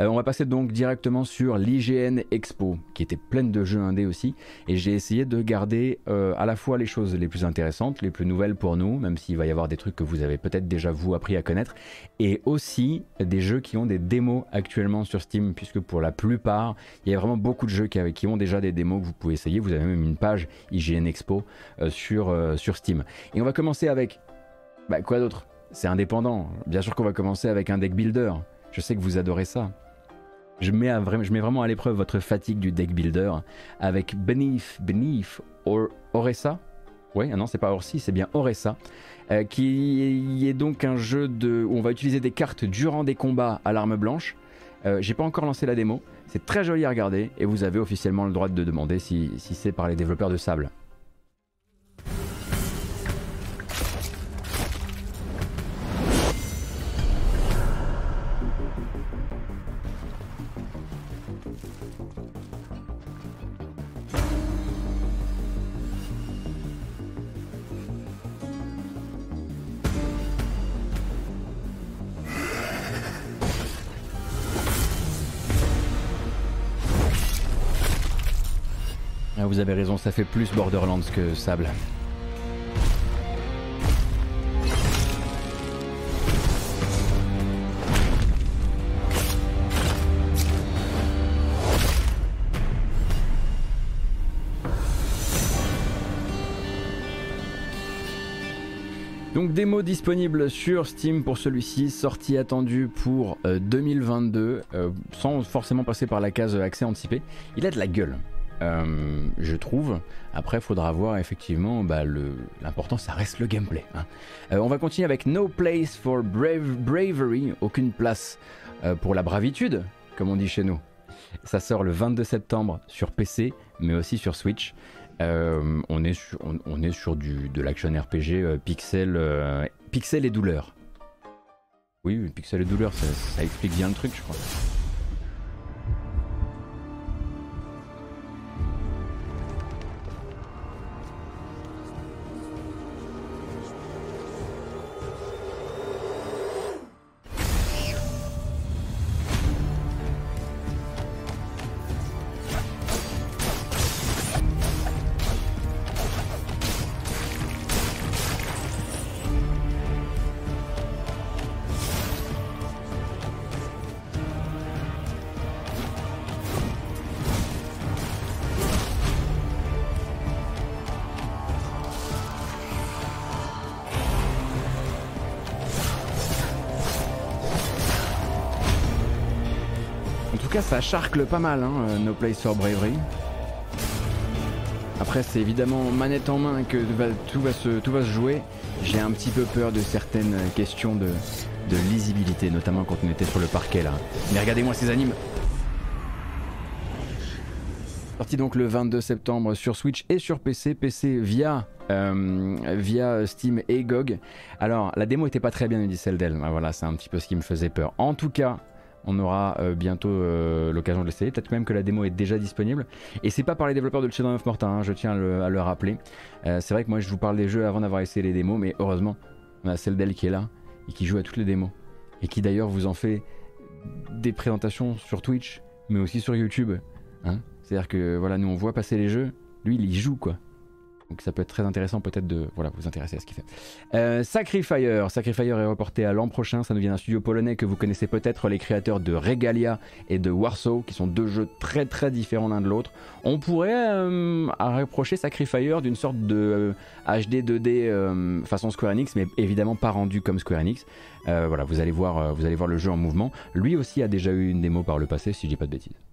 Euh, on va passer donc directement sur l'IGN Expo, qui était pleine de jeux indés aussi, et j'ai essayé de garder euh, à la fois les choses les plus intéressantes, les plus nouvelles pour nous, même s'il va y avoir des trucs que vous avez peut-être déjà vous appris à connaître, et aussi des jeux qui ont des démos actuellement sur Steam, puisque pour la plupart, il y a vraiment beaucoup de jeux qui, ont déjà des démos que vous pouvez essayer. Vous avez même une page IGN Expo euh, sur, sur Steam. Et on va commencer avec bah, quoi d'autre? C'est indépendant. Bien sûr qu'on va commencer avec un deck builder. Je sais que vous adorez ça. Je mets, vraiment à l'épreuve votre fatigue du deck builder avec Beneath, Beneath or, Oresa. Ouais, ah non, c'est pas Orsi, c'est bien Oresa. euh, qui est donc un jeu de, où on va utiliser des cartes durant des combats à l'arme blanche. Euh, J'ai pas encore lancé la démo. C'est très joli à regarder et vous avez officiellement le droit de demander si, si c'est par les développeurs de Sable. plus Borderlands que Sable. Donc démo disponible sur Steam pour celui-ci, sortie attendue pour euh, 2022, euh, sans forcément passer par la case euh, accès anticipé. Il a de la gueule euh, je trouve. Après, faudra voir effectivement, bah, l'important ça reste le gameplay. hein. Euh, on va continuer avec No Place for Brave- Bravery, aucune place euh, pour la bravitude, comme on dit chez nous. Ça sort le 22 septembre sur PC, mais aussi sur Switch. On, est sur, du, de l'action RPG pixel, pixel et douleur. Oui, pixel et douleur, ça explique bien le truc, je crois. En tout cas, ça charcle pas mal, hein, euh, No Place Bravery. Après, c'est évidemment manette en main que tout, va se, tout va se jouer. J'ai un petit peu peur de certaines questions de, de lisibilité, notamment quand on était sur le parquet là. Mais regardez-moi ces animes Sorti donc le 22 septembre sur Switch et sur PC, PC via, euh, via Steam et GOG. Alors, la démo était pas très bien, nous dit Celdel. Ah, Voilà, c'est un petit peu ce qui me faisait peur. En tout cas, on aura euh, bientôt euh, l'occasion de l'essayer. Peut-être même que la démo est déjà disponible. Et c'est pas par les développeurs de Children of Morta, hein, je tiens à le, le rappeler. Euh, c'est vrai que moi je vous parle des jeux avant d'avoir essayé les démos, mais heureusement, on a Celdel qui est là et qui joue à toutes les démos. Et qui d'ailleurs vous en fait des présentations sur Twitch, mais aussi sur YouTube. Hein C'est-à-dire que voilà, nous on voit passer les jeux, lui il y joue quoi. Donc ça peut être très intéressant peut-être de voilà, vous intéresser à ce qu'il fait. Euh, Sacrifier, Sacrifier est reporté à l'an prochain, ça nous vient d'un studio polonais que vous connaissez peut-être, les créateurs de Regalia et de Warsaw, qui sont deux jeux très très différents l'un de l'autre. On pourrait euh, reprocher Sacrifier d'une sorte de euh, HD 2D euh, façon Square Enix, mais évidemment pas rendu comme Square Enix. Euh, voilà, vous allez, voir, euh, vous allez voir le jeu en mouvement. Lui aussi a déjà eu une démo par le passé, si je dis pas de bêtises.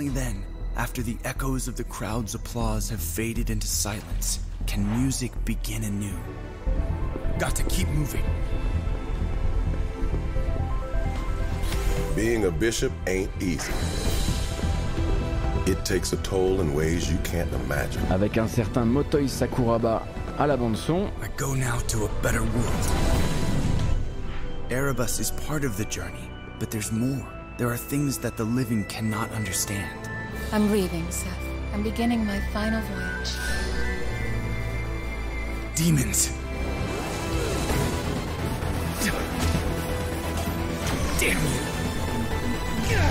Only then, after the echoes of the crowd's applause have faded into silence, can music begin anew. Got to keep moving. Being a bishop ain't easy. It takes a toll in ways you can't imagine. Avec un certain Motoi Sakuraba à la bande son. I go now to a better world. Erebus is part of the journey, but there's more. There are things that the living cannot understand. I'm leaving, Seth. I'm beginning my final voyage. Demons. Damn you.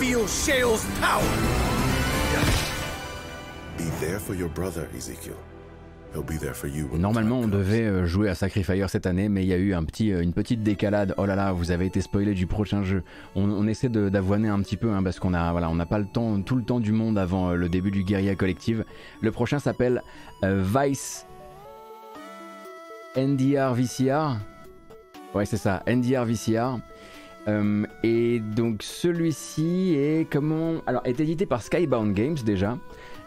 Feel Shale's power. Be there for your brother, Ezekiel. Normalement, on devait euh, jouer à Sacrifier cette année, mais il y a eu un petit, euh, une petite décalade. Oh là là, vous avez été spoilé du prochain jeu. On, on essaie d'avoiner un petit peu, hein, parce qu'on a, voilà, on n'a pas le temps, tout le temps du monde avant euh, le début du Guerilla Collective. Le prochain s'appelle euh, Vice NDR VCR. Ouais, c'est ça, NDR VCR. Euh, et donc celui-ci est comment Alors est édité par Skybound Games déjà.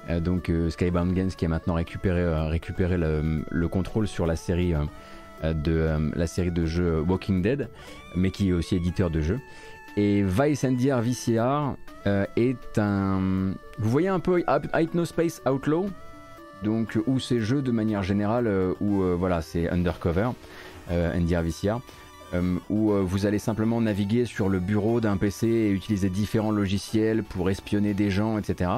Euh, donc euh, Skybound Games qui a maintenant récupéré, euh, récupéré le, le contrôle sur la série de la série de jeux Walking Dead, mais qui est aussi éditeur de jeux. Et Vice NDR VCR euh, est un. Vous voyez un peu Hyp- Hypnospace Outlaw, donc où ces jeux de manière générale euh, où voilà c'est undercover NDR VCR. où vous allez simplement naviguer sur le bureau d'un PC et utiliser différents logiciels pour espionner des gens, etc.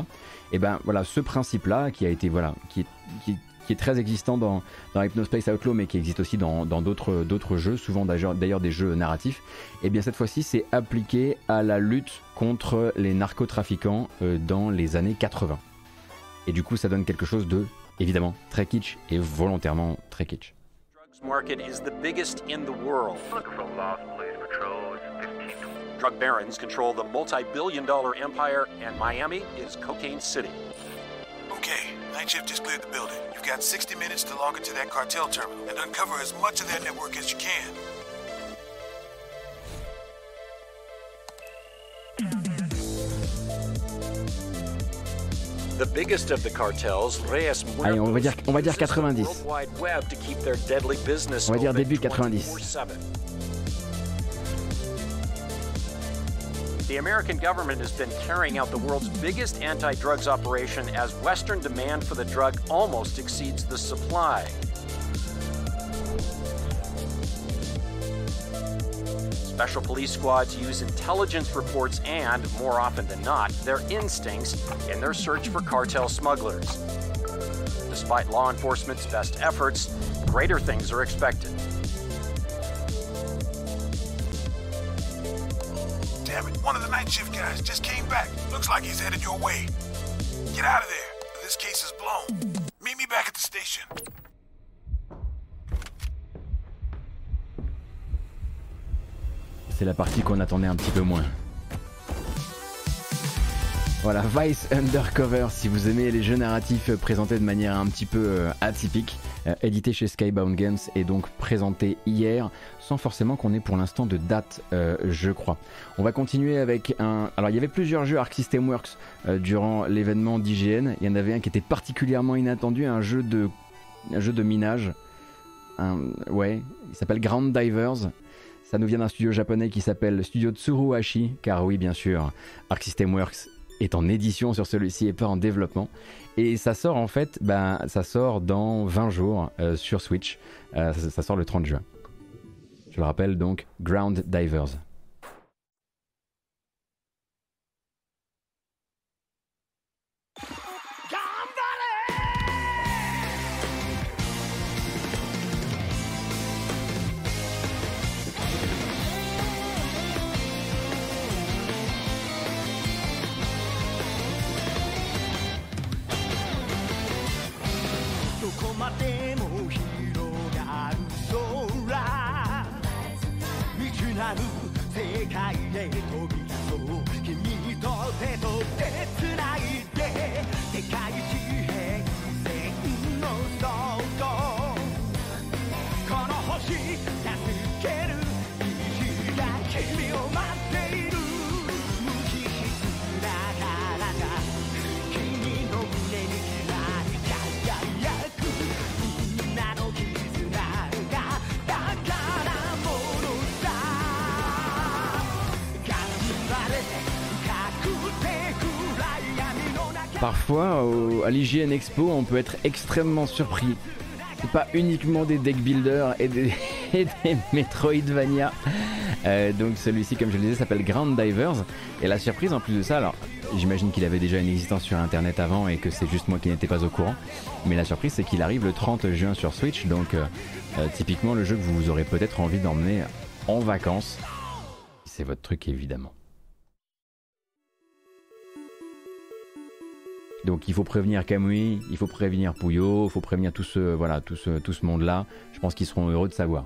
Et ben voilà, ce principe-là qui a été voilà, qui est, qui, qui est très existant dans, dans Hypnospace Outlaw, mais qui existe aussi dans d'autres jeux, souvent d'ailleurs d'ailleurs des jeux narratifs. Et bien cette fois-ci, c'est appliqué à la lutte contre les narcotrafiquants euh, dans les années 80. Et du coup, ça donne quelque chose de évidemment très kitsch et volontairement très kitsch. Drug barons control the multi billion dollar empire, and Miami is Cocaine City. Okay, night shift just cleared the building. You've got 60 minutes to log into that cartel terminal and uncover as much of their network as you can. The biggest of the cartels, Reyes Allez, on va dire, on va dire 90. World Wide Web to keep their On va dire début 90. The American government has been carrying out the world's biggest anti drugs operation as Western demand for the drug almost exceeds the supply. Special police squads use intelligence reports and, more often than not, their instincts in their search for cartel smugglers. Despite law enforcement's best efforts, greater things are expected. Meet me back at the station. C'est la partie qu'on attendait un petit peu moins. Voilà, Vice Undercover, si vous aimez les jeux narratifs présentés de manière un petit peu euh, atypique, édité chez Skybound Games et donc présenté hier, sans forcément qu'on ait pour l'instant de date, euh, je crois. On va continuer avec un... Alors il y avait plusieurs jeux Arc System Works euh, durant l'événement d'IGN, il y en avait un qui était particulièrement inattendu, un jeu de, jeu de minage, ouais, il s'appelle Ground Divers. Ça nous vient d'un studio japonais qui s'appelle Studio Tsuruhashi, car oui, bien sûr, Arc System Works est en édition sur celui-ci et pas en développement. Et ça sort en fait, ben, ça sort dans 20 jours euh, sur Switch. Euh, ça, ça sort le 30 juin. Je le rappelle donc, Ground Divers.「までも広がる空」「未知なる世界へと Parfois, à l'IGN Expo, on peut être extrêmement surpris. C'est pas uniquement des deck builders et des, et Metroidvania. Euh, donc celui-ci, comme je le disais, s'appelle Ground Divers. Et la surprise en plus de ça, alors j'imagine qu'il avait déjà une existence sur Internet avant et que c'est juste moi qui n'étais pas au courant. Mais la surprise, c'est qu'il arrive le 30 juin sur Switch. Donc euh, euh, typiquement le jeu que vous aurez peut-être envie d'emmener en vacances. C'est votre truc évidemment. Donc il faut prévenir Kamui, il faut prévenir Pouillot, il faut prévenir tout ce, voilà, tout ce, monde-là. Je pense qu'ils seront heureux de savoir.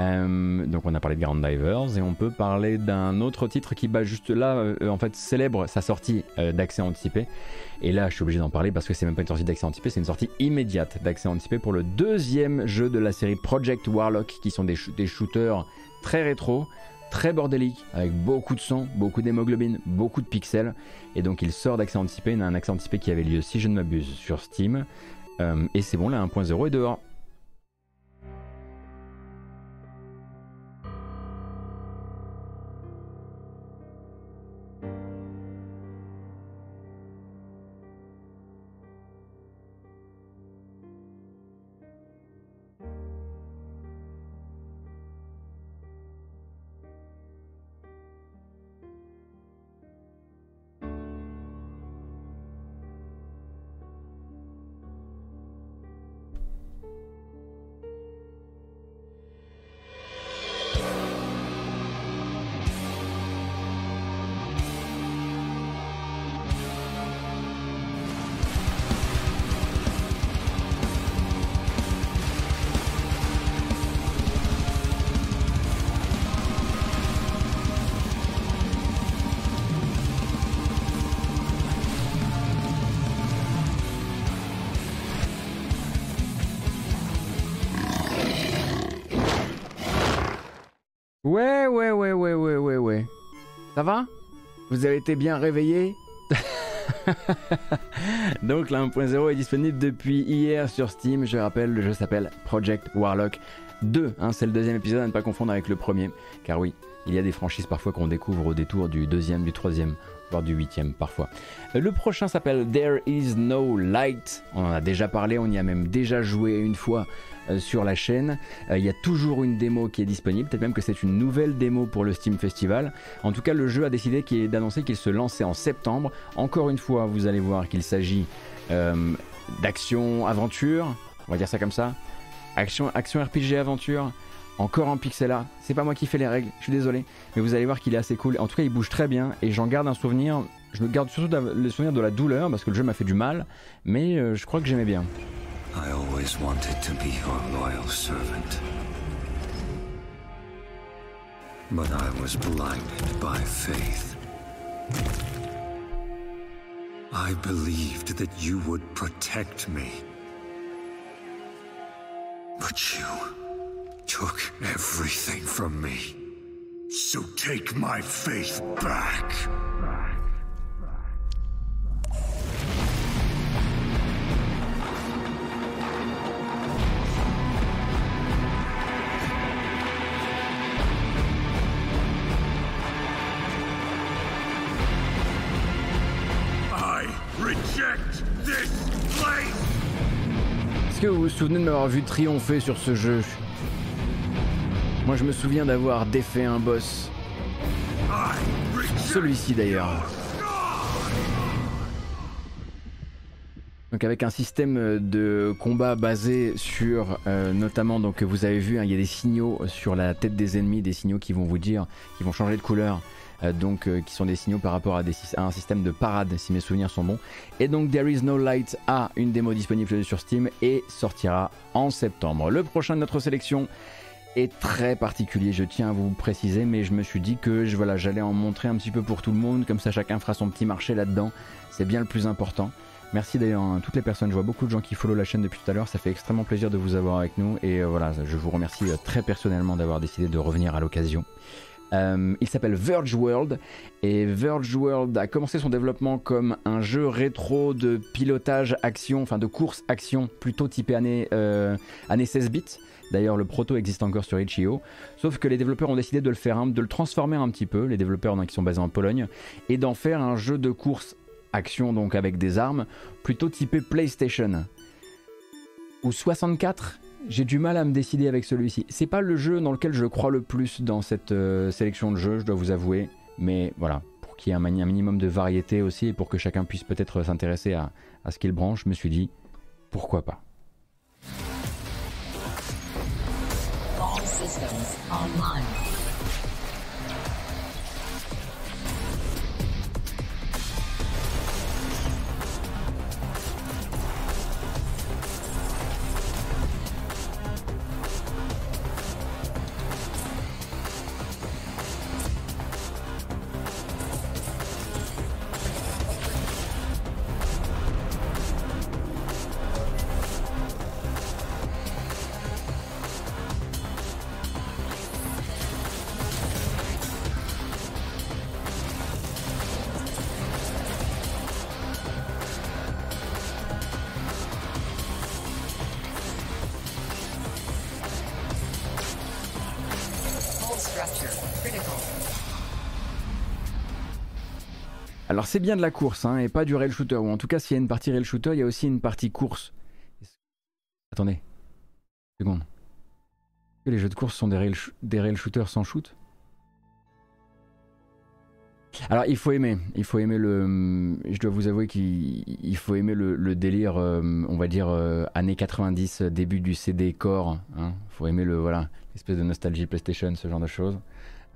Euh, donc on a parlé de Ground Divers et on peut parler d'un autre titre qui bah, juste là euh, en fait célèbre sa sortie euh, d'accès anticipé et là je suis obligé d'en parler parce que c'est même pas une sortie d'accès anticipé c'est une sortie immédiate d'accès anticipé pour le deuxième jeu de la série Project Warlock qui sont des shooters très rétro très bordéliques avec beaucoup de sang beaucoup d'hémoglobine beaucoup de pixels. Et donc il sort d'accès anticipé il y a un accès anticipé qui avait lieu si je ne m'abuse sur Steam. Euh, et c'est bon là 1.0 est dehors Vous avez été bien réveillés Donc la 1.0 est disponible depuis hier sur Steam. Je rappelle, le jeu s'appelle Project Warlock 2. hein, c'est le deuxième épisode à ne pas confondre avec le premier. Car oui, il y a des franchises parfois qu'on découvre au détour du deuxième, du troisième, voire du huitième parfois. Euh, Le prochain s'appelle There Is No Light. On en a déjà parlé, on y a même déjà joué une fois euh, sur la chaîne. Euh, Il y a toujours une démo qui est disponible, peut-être même que c'est une nouvelle démo pour le Steam Festival. En tout cas, le jeu a décidé d'annoncer qu'il se lançait en septembre. Encore une fois, vous allez voir qu'il s'agit euh, d'action-aventure, on va dire ça comme ça. Action, action RPG aventure, encore en pixel art. C'est pas moi qui fais les règles, je suis désolé, mais vous allez voir qu'il est assez cool. En tout cas, il bouge très bien et j'en garde un souvenir. Je me garde surtout le souvenir de la douleur parce que le jeu m'a fait du mal, mais euh, je crois que j'aimais bien. Loyal. But I was blinded by faith. I believed that you would protect me. But took everything from me. So take my faith back. Est-ce que vous vous souvenez de m'avoir vu triompher sur ce jeu? Moi je me souviens d'avoir défait un boss. Celui-ci d'ailleurs. Donc avec un système de combat basé sur euh, notamment donc vous avez vu hein, il y a des signaux sur la tête des ennemis, des signaux qui vont vous dire, qui vont changer de couleur, euh, donc euh, qui sont des signaux par rapport à, à un système de parade si mes souvenirs sont bons. Et donc There Is No Light a une démo disponible sur Steam et sortira en septembre. Le prochain de notre sélection est très particulier, je tiens à vous préciser, mais je me suis dit que je, voilà, j'allais en montrer un petit peu pour tout le monde, comme ça chacun fera son petit marché là-dedans, c'est bien le plus important. Merci d'ailleurs à toutes les personnes, je vois beaucoup de gens qui follow la chaîne depuis tout à l'heure, ça fait extrêmement plaisir de vous avoir avec nous et euh, voilà, je vous remercie euh, très personnellement d'avoir décidé de revenir à l'occasion. Euh, il s'appelle Verge World et Verge World a commencé son développement comme un jeu rétro de pilotage action, enfin de course action plutôt typé année, année 16 bits. D'ailleurs, le proto existe encore sur itch.io, sauf que les développeurs ont décidé de le faire, de le transformer un petit peu, les développeurs donc, qui sont basés en Pologne, et d'en faire un jeu de course action donc avec des armes plutôt typé PlayStation ou 64 j'ai du mal à me décider avec celui-ci. C'est pas le jeu dans lequel je crois le plus dans cette euh, sélection de jeux, je dois vous avouer. Mais voilà, pour qu'il y ait un minimum de variété aussi et pour que chacun puisse peut-être s'intéresser à, à ce qu'il branche, je me suis dit pourquoi pas. Systems online. Alors c'est bien de la course hein, et pas du rail shooter, ou en tout cas s'il y a une partie rail shooter, il y a aussi une partie course. Attendez, une seconde. Est-ce que les jeux de course sont des rail, shooters sans shoot? Alors il faut aimer, il faut aimer le... Je dois vous avouer qu'il il faut aimer le, délire, euh, on va dire, euh, années 90, début du CD Core. Il faut aimer le, voilà, l'espèce de nostalgie PlayStation, ce genre de choses.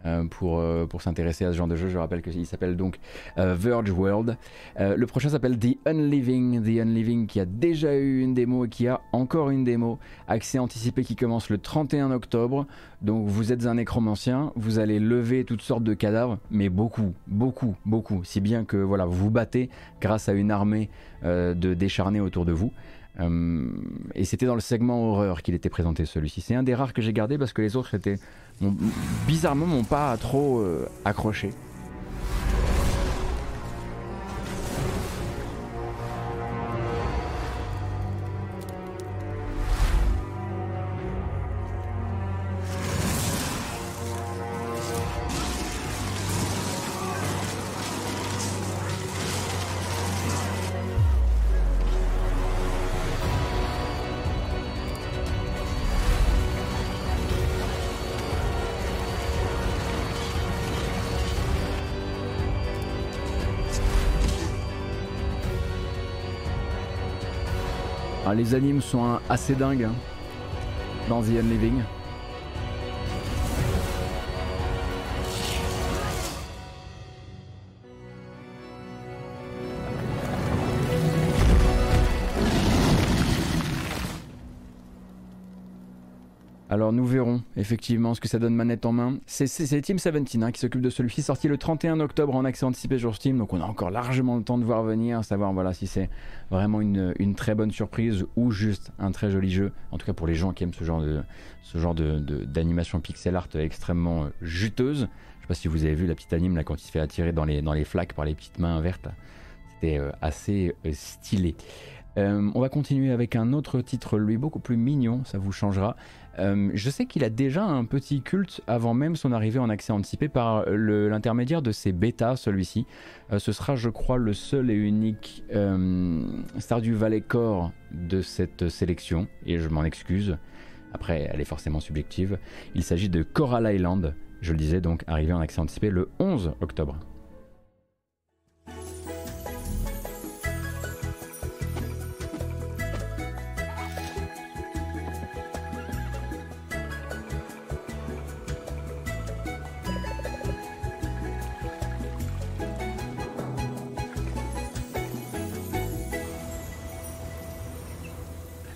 Euh, pour, euh, pour s'intéresser à ce genre de jeu. Je rappelle qu'il s'appelle donc euh, Verge World. Le prochain s'appelle The Unliving. The Unliving qui a déjà eu une démo et qui a encore une démo. Accès anticipé qui commence le 31 octobre. Donc vous êtes un nécromancien, vous allez lever toutes sortes de cadavres, mais beaucoup, beaucoup, beaucoup. Si bien que voilà, vous vous battez grâce à une armée de décharnés autour de vous. Et c'était dans le segment horreur qu'il était présenté celui-ci. C'est un des rares que j'ai gardé parce que les autres étaient bizarrement m'ont pas trop euh, accroché. Les animes sont assez dingues hein, dans The Unliving. Alors nous verrons effectivement ce que ça donne manette en main. C'est Team 17 hein, qui s'occupe de celui-ci, sorti le 31 octobre en accès anticipé sur Steam, donc on a encore largement le temps de voir venir, savoir voilà si c'est vraiment une, très bonne surprise ou juste un très joli jeu. En tout cas pour les gens qui aiment ce genre de ce genre de- de- d'animation pixel art extrêmement euh, juteuse. Je sais pas si vous avez vu la petite anime là quand il se fait attirer dans les dans les flaques par les petites mains vertes. C'était euh, assez euh, stylé. On va continuer avec un autre titre, lui beaucoup plus mignon, ça vous changera. Euh, je sais qu'il a déjà un petit culte avant même son arrivée en accès anticipé par le- l'intermédiaire de ses bêtas, celui-ci. Euh, ce sera, je crois, le seul et unique euh, Stardew Valley Core de cette sélection, et je m'en excuse. Après, elle est forcément subjective. Il s'agit de Coral Island, je le disais, donc arrivé en accès anticipé le 11 octobre.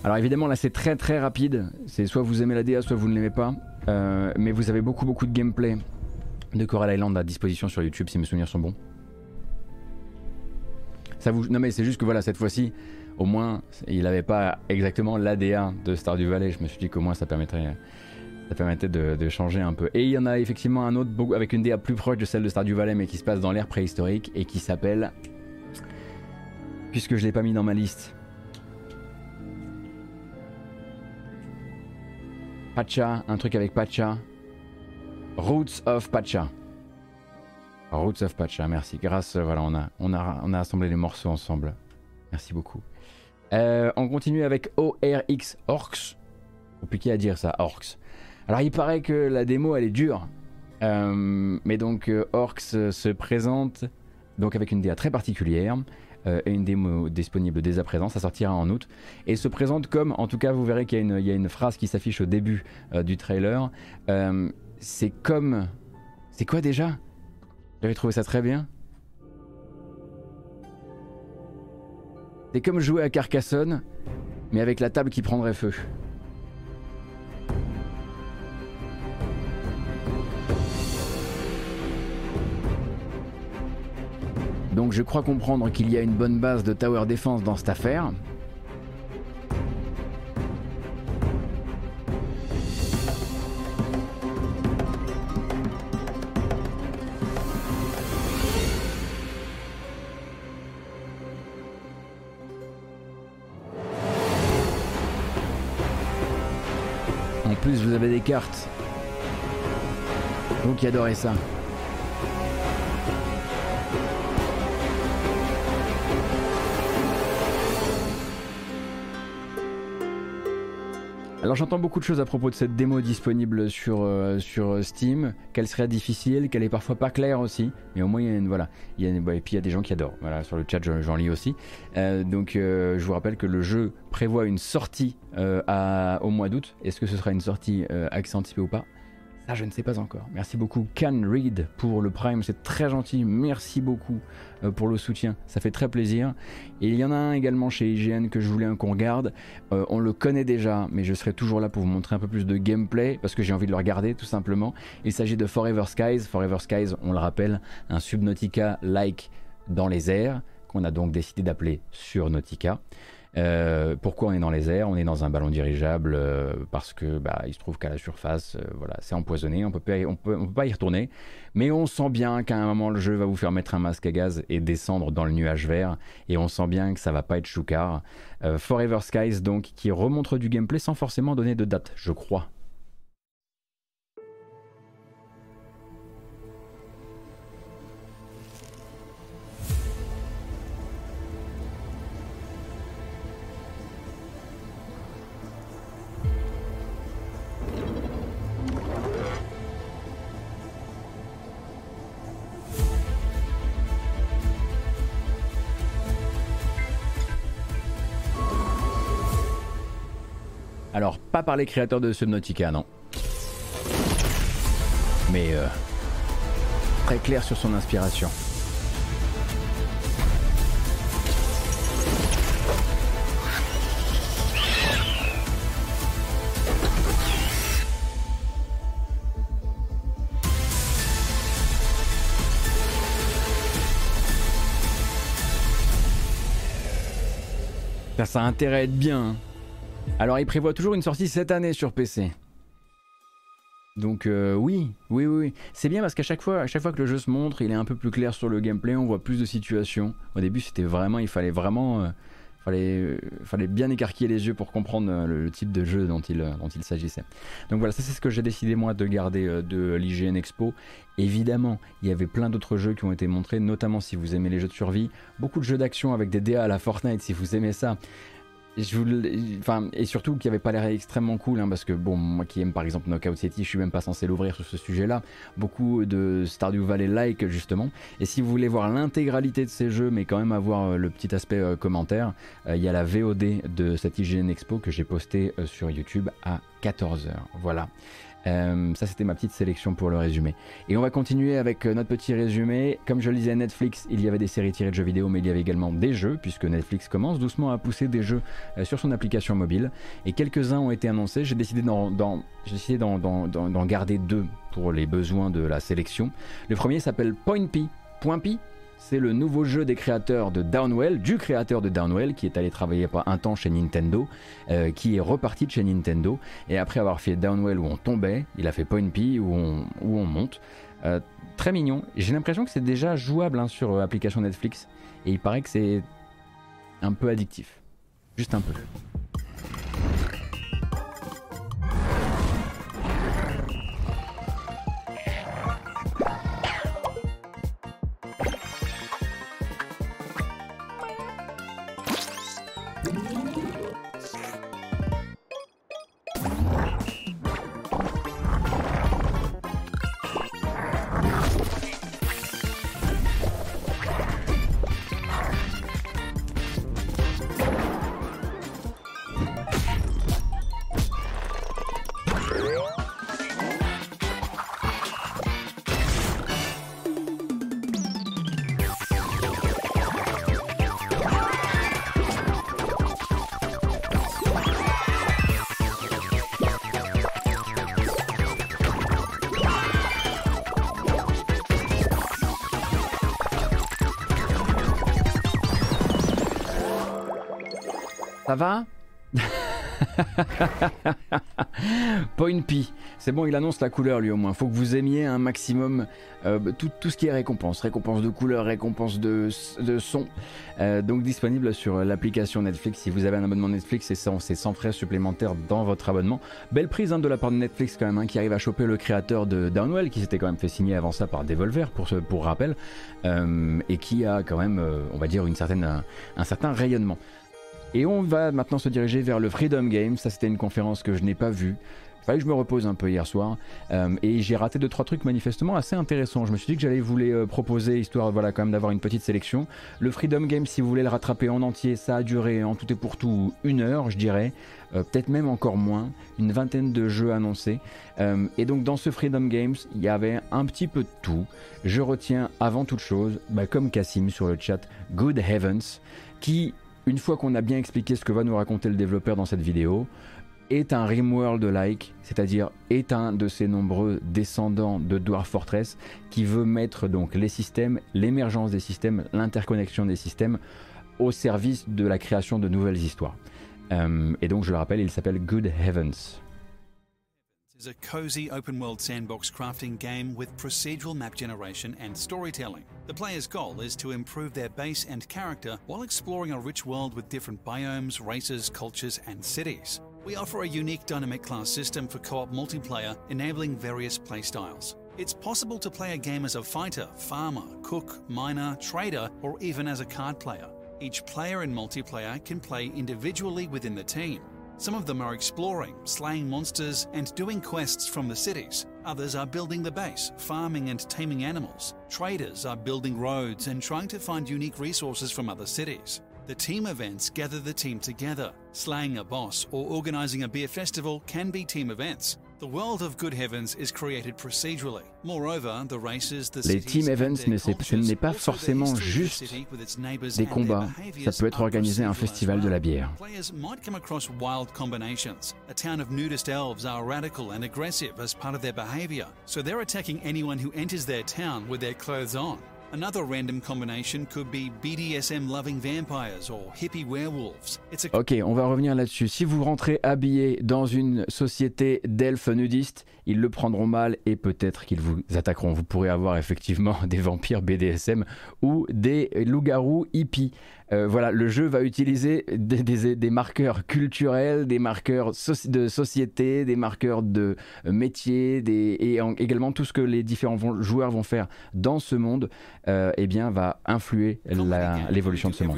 Alors évidemment là c'est très très rapide, c'est soit vous aimez la DA soit vous ne l'aimez pas, Euh, mais vous avez beaucoup beaucoup de gameplay de Coral Island à disposition sur YouTube si mes souvenirs sont bons. Ça vous... Non mais c'est juste que voilà cette fois-ci au moins il n'avait pas exactement l'ADA de Stardew Valley, je me suis dit qu'au moins ça permettrait, permettait de, changer un peu. Et il y en a effectivement un autre avec une DA plus proche de celle de Stardew Valley mais qui se passe dans l'ère préhistorique et qui s'appelle, puisque je l'ai pas mis dans ma liste, Pacha, un truc avec Pacha. Roots of Pacha. Roots of Pacha, merci. Grâce, euh, voilà, on a, on a, on a assemblé les morceaux ensemble. Merci beaucoup. Euh, on continue avec ORX Orcs. Compliqué à dire ça, Orcs. Alors il paraît que la démo elle est dure. Euh, mais donc Orcs se présente donc avec une DA très particulière et une démo disponible dès à présent, ça sortira en août, et se présente comme, en tout cas vous verrez qu'il y a une, il y a une phrase qui s'affiche au début euh, du trailer, Euh, c'est comme... C'est quoi déjà? J'avais trouvé ça très bien. C'est comme jouer à Carcassonne, mais avec la table qui prendrait feu. Donc je crois comprendre qu'il y a une bonne base de tower defense dans cette affaire. En plus, vous avez des cartes. Vous qui adorez ça. Alors j'entends beaucoup de choses à propos de cette démo disponible sur, euh, sur Steam, qu'elle serait difficile, qu'elle est parfois pas claire aussi, mais au moins il y a une, voilà, il y a a des gens qui adorent. Voilà, sur le chat j'en lis aussi. Euh, donc euh, je vous rappelle que le jeu prévoit une sortie au mois d'août. Est-ce que ce sera une sortie accès anticipé ou pas? Je ne sais pas encore. Merci beaucoup, Can Read, pour le Prime. C'est très gentil. Merci beaucoup euh, pour le soutien. Ça fait très plaisir. Il y en a un également chez IGN que je voulais qu'on regarde. Euh, on le connaît déjà, mais je serai toujours là pour vous montrer un peu plus de gameplay parce que j'ai envie de le regarder tout simplement. Il s'agit de Forever Skies. Forever Skies, on le rappelle, un Subnautica-like dans les airs qu'on a donc décidé d'appeler Surnautica. Euh, pourquoi on est dans les airs? On est dans un ballon dirigeable euh, parce que bah, il se trouve qu'à la surface, euh, voilà, c'est empoisonné, on peut pas, on peut, pas y retourner. Mais on sent bien qu'à un moment le jeu va vous faire mettre un masque à gaz et descendre dans le nuage vert, et on sent bien que ça va pas être choucard. Forever Skies donc qui remontre du gameplay sans forcément donner de date, je crois. Par les créateurs de Subnautica, non. Mais euh, très clair sur son inspiration. Ça, ça a intérêt à être bien. hein. Alors, il prévoit toujours une sortie cette année sur PC. Donc euh, oui, oui, oui, c'est bien parce qu'à chaque fois, que le jeu se montre, il est un peu plus clair sur le gameplay, on voit plus de situations. Au début, c'était vraiment, il fallait vraiment, euh, fallait, euh, fallait bien écarquiller les yeux pour comprendre le, type de jeu dont il, dont il s'agissait. Donc voilà, ça c'est ce que j'ai décidé moi de garder de l'IGN Expo. Évidemment, il y avait plein d'autres jeux qui ont été montrés, notamment si vous aimez les jeux de survie, beaucoup de jeux d'action avec des DA à la Fortnite si vous aimez ça. Et surtout qui avait pas l'air extrêmement cool, hein, parce que bon, moi qui aime par exemple Knockout City, je suis même pas censé l'ouvrir sur ce sujet-là. Beaucoup de Stardew Valley-like justement. Et si vous voulez voir l'intégralité de ces jeux, mais quand même avoir euh, le petit aspect euh, commentaire, euh, il y a la VOD de cette IGN Expo que j'ai posté euh, sur YouTube à 14h. Voilà. Euh, ça, c'était ma petite sélection pour le résumé. Et on va continuer avec euh, notre petit résumé. Comme je le disais, Netflix, il y avait des séries tirées de jeux vidéo, mais il y avait également des jeux, puisque Netflix commence doucement à pousser des jeux euh, sur son application mobile. Et quelques-uns ont été annoncés. J'ai décidé d'en, garder deux pour les besoins de la sélection. Le premier s'appelle Point P. Point P c'est le nouveau jeu des créateurs de Downwell, du créateur de Downwell, qui est allé travailler pas un temps chez Nintendo, euh, qui est reparti de chez Nintendo, et après avoir fait Downwell où on tombait, il a fait Point P où on, où on monte. Euh, très mignon. J'ai l'impression que c'est déjà jouable hein, sur euh, application Netflix, et il paraît que c'est un peu addictif. Juste un peu. Ça va Point P, c'est bon, il annonce la couleur lui au moins. Faut que vous aimiez un maximum euh, tout, ce qui est récompense, récompense de couleur, récompense de, de son. Euh, donc disponible sur l'application Netflix. Si vous avez un abonnement Netflix, c'est sans, sans frais supplémentaires dans votre abonnement. Belle prise hein, de la part de Netflix quand même, hein, qui arrive à choper le créateur de Downwell, qui s'était quand même fait signer avant ça par Devolver pour, rappel, euh, et qui a quand même, euh, on va dire, un certain rayonnement. Et on va maintenant se diriger vers le Freedom Games. Ça, c'était une conférence que je n'ai pas vue. Fallait que je me repose un peu hier soir. Euh, et j'ai raté deux trois trucs manifestement assez intéressants. Je me suis dit que j'allais vous les euh, proposer, histoire voilà, quand même d'avoir une petite sélection. Le Freedom Games, si vous voulez le rattraper en entier, ça a duré en tout et pour tout une heure, je dirais. Euh, Peut-être même encore moins. Une vingtaine de jeux annoncés. Et donc, dans ce Freedom Games, il y avait un petit peu de tout. Je retiens avant toute chose, bah, comme Cassim sur le chat, Good Heavens, qui une fois qu'on a bien expliqué ce que va nous raconter le développeur dans cette vidéo, est un Rimworld-like, c'est-à-dire est un de ces nombreux descendants de Dwarf Fortress qui veut mettre donc les systèmes, l'émergence des systèmes, l'interconnexion des systèmes au service de la création de nouvelles histoires. Euh, et donc je le rappelle, il s'appelle Good Heavens. Is a cozy open world sandbox crafting game with procedural map generation and storytelling. The player's goal is to improve their base and character while exploring a rich world with different biomes, races, cultures, and cities. We offer a unique dynamic class system for co op multiplayer, enabling various playstyles. It's possible to play a game as a fighter, farmer, cook, miner, trader, or even as a card player. Each player in multiplayer can play individually within the team. Some of them are exploring, slaying monsters, and doing quests from the cities. Others are building the base, farming and taming animals. Traders are building roads and trying to find unique resources from other cities. The team events gather the team together. Slaying a boss or organizing a beer festival can be team events. The world of Good Heavens is created procedurally. Moreover, the races, the Les cities, team and events, their mais c'est- ce n'est pas forcément juste des combats. Ça peut être organisé un festival de la bière. Another random combination could be BDSM loving vampires or hippie werewolves. It's Ok, on va revenir là-dessus. Si vous rentrez habillé dans une société d'elfes nudistes, ils le prendront mal et peut-être qu'ils vous attaqueront. Vous pourrez avoir effectivement des vampires BDSM ou des loups-garous hippies. Euh, voilà, le jeu va utiliser des, des- des marqueurs culturels, des marqueurs soci- de société, des marqueurs de euh, métier, des, et en- également tout ce que les différents vont- joueurs vont faire dans ce monde, euh, eh bien, va influer l'évolution de ce monde.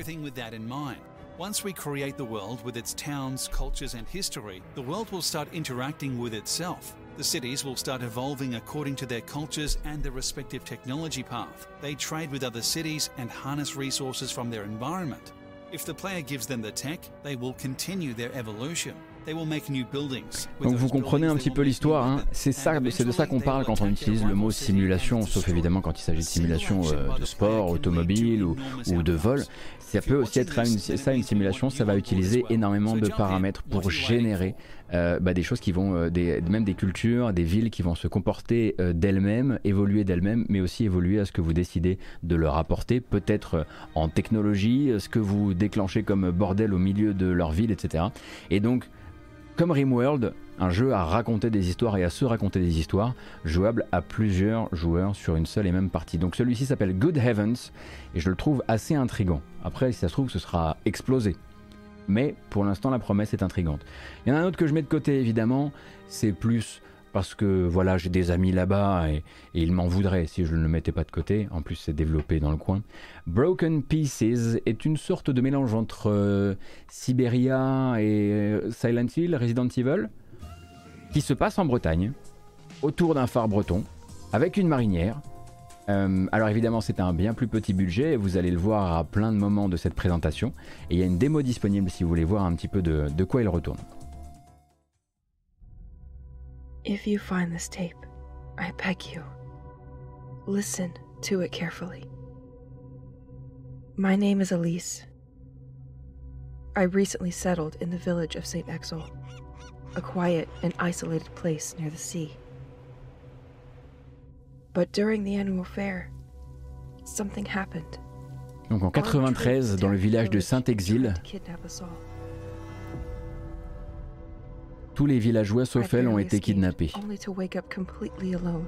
Once we create the world with its towns, cultures, and history, the world will start interacting with itself. The cities will start evolving according to their cultures and their respective technology path. They trade with other cities and harness resources from their environment. If the player gives them the tech, they will continue their evolution. They will make new buildings. With Donc vous comprenez un petit peu l'histoire, hein. c'est ça, c'est de ça qu'on parle quand on utilise le mot simulation, sauf évidemment quand il s'agit de simulation euh, de sport, automobile ou, ou de vol. Ça peut aussi être une, ça une simulation, ça va utiliser énormément de paramètres pour générer euh, bah, des choses qui vont, euh, même des cultures, des villes qui vont se comporter euh, d'elles-mêmes, évoluer d'elles-mêmes, mais aussi évoluer à ce que vous décidez de leur apporter, peut-être en technologie, ce que vous déclenchez comme bordel au milieu de leur ville, etc. Et donc comme Rimworld, un jeu à raconter des histoires et à se raconter des histoires, jouable à plusieurs joueurs sur une seule et même partie. Donc celui-ci s'appelle Good Heavens et je le trouve assez intrigant. Après, si ça se trouve, ce sera explosé. Mais pour l'instant, la promesse est intrigante. Il y en a un autre que je mets de côté, évidemment, c'est plus parce que voilà, j'ai des amis là-bas et, ils m'en voudraient si je ne le mettais pas de côté. En plus, c'est développé dans le coin. Broken Pieces est une sorte de mélange entre euh, Siberia et euh, Silent Hill, Resident Evil, qui se passe en Bretagne, autour d'un phare breton, avec une marinière. Euh, alors évidemment, c'est un bien plus petit budget, vous allez le voir à plein de moments de cette présentation, et il y a une démo disponible si vous voulez voir un petit peu de, de quoi il retourne. If you find this tape, I beg you, listen to it carefully. My name is Elise. I recently settled in the village of St. Exel, a quiet and isolated place near the sea. But during the annual fair, something happened. Donc en 93, dans le village de Saint-Exil, to kidnap us all. tous les villageois sauf elle ont été kidnappés. Only to wake up completely alone.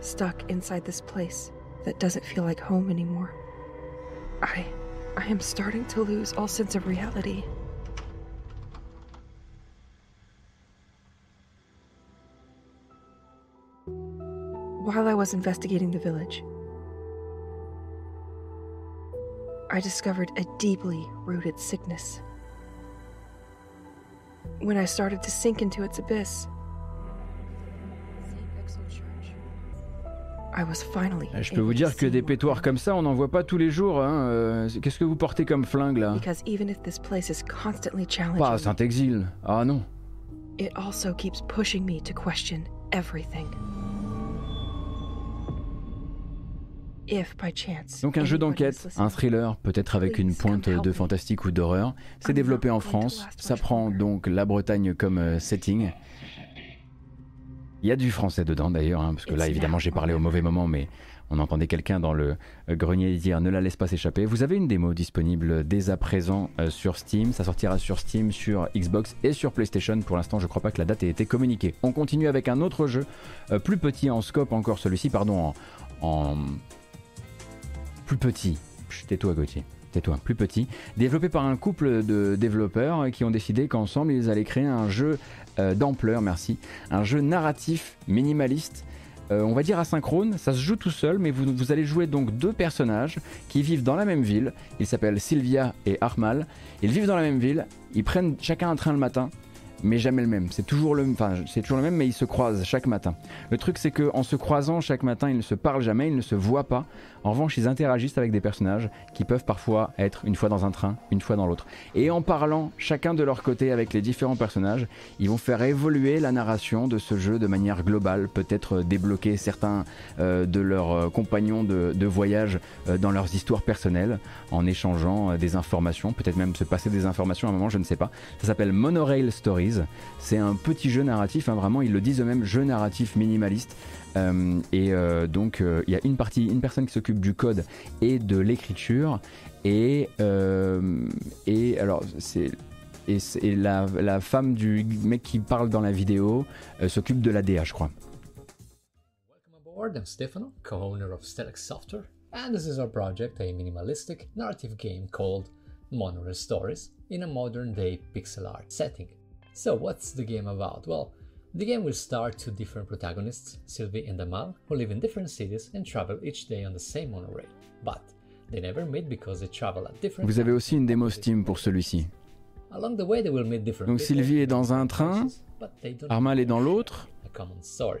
Stuck inside this place that doesn't feel like home anymore. I I am starting to lose all sense of reality. While I was investigating the village, I discovered a deeply rooted sickness. When I started to sink into its abyss, I was finally Je peux vous dire que des pétoires comme ça, on n'en voit pas tous les jours. hein, euh, Qu'est-ce que vous portez comme flingue là because even if this place is constantly challenging, Pas Saint-Exil. Ah non. it also keeps pushing me to question everything. Donc un jeu d'enquête, un thriller, peut-être avec une pointe de fantastique ou d'horreur. C'est développé en France. Ça prend donc la Bretagne comme euh, setting. Il y a du français dedans d'ailleurs, hein, parce que là évidemment j'ai parlé au mauvais moment, mais On entendait quelqu'un dans le euh, grenier dire ne la laisse pas s'échapper. Vous avez une démo disponible dès à présent euh, sur Steam. Ça sortira sur Steam, sur Xbox et sur PlayStation. Pour l'instant, je crois pas que la date ait été communiquée. On continue avec un autre jeu, plus petit en scope encore celui-ci, pardon, en, en plus petit. Tais-toi Gauthier. Tais-toi, plus petit. Développé par un couple de développeurs qui ont décidé qu'ensemble ils allaient créer un jeu euh, d'ampleur, merci. Un jeu narratif minimaliste. euh, on va dire asynchrone, ça se joue tout seul, mais vous, vous allez jouer donc deux personnages qui vivent dans la même ville. Ils s'appellent Sylvia et Armal. Ils vivent dans la même ville, ils prennent chacun un train le matin, mais jamais le même. C'est toujours le, c'est toujours le même, mais ils se croisent chaque matin. Le truc, c'est que en se croisant chaque matin, ils ne se parlent jamais, ils ne se voient pas. En revanche, ils interagissent avec des personnages qui peuvent parfois être une fois dans un train, une fois dans l'autre. Et en parlant chacun de leur côté avec les différents personnages, ils vont faire évoluer la narration de ce jeu de manière globale, peut-être débloquer certains euh, de leurs euh, compagnons de, voyage euh, dans leurs histoires personnelles, en échangeant euh, des informations, peut-être même se passer des informations à un moment, je ne sais pas. Ça s'appelle Monorail Stories. C'est un petit jeu narratif, hein, vraiment, ils le disent eux-mêmes, jeu narratif minimaliste. Euh, et euh, donc euh, il y a une partie, une personne qui s'occupe du code et de l'écriture. Et, euh, et alors c'est et, et la, la femme du mec qui parle dans la vidéo euh, s'occupe de la DA, je crois. aboard, I'm Stefano, co-owner of Stellax Software, and this is our project, a minimalistic narrative game called Monorail Stories in a modern-day pixel art setting. So what's the game about? Well, the game will star two different protagonists, Sylvie and Amal, who live in different cities and travel each day on the same monorail. But they never meet because they travel at different Vous avez aussi une démo Steam pour celui-ci. Along the way, they will meet different Donc Sylvie est dans un train, Armal est dans l'autre.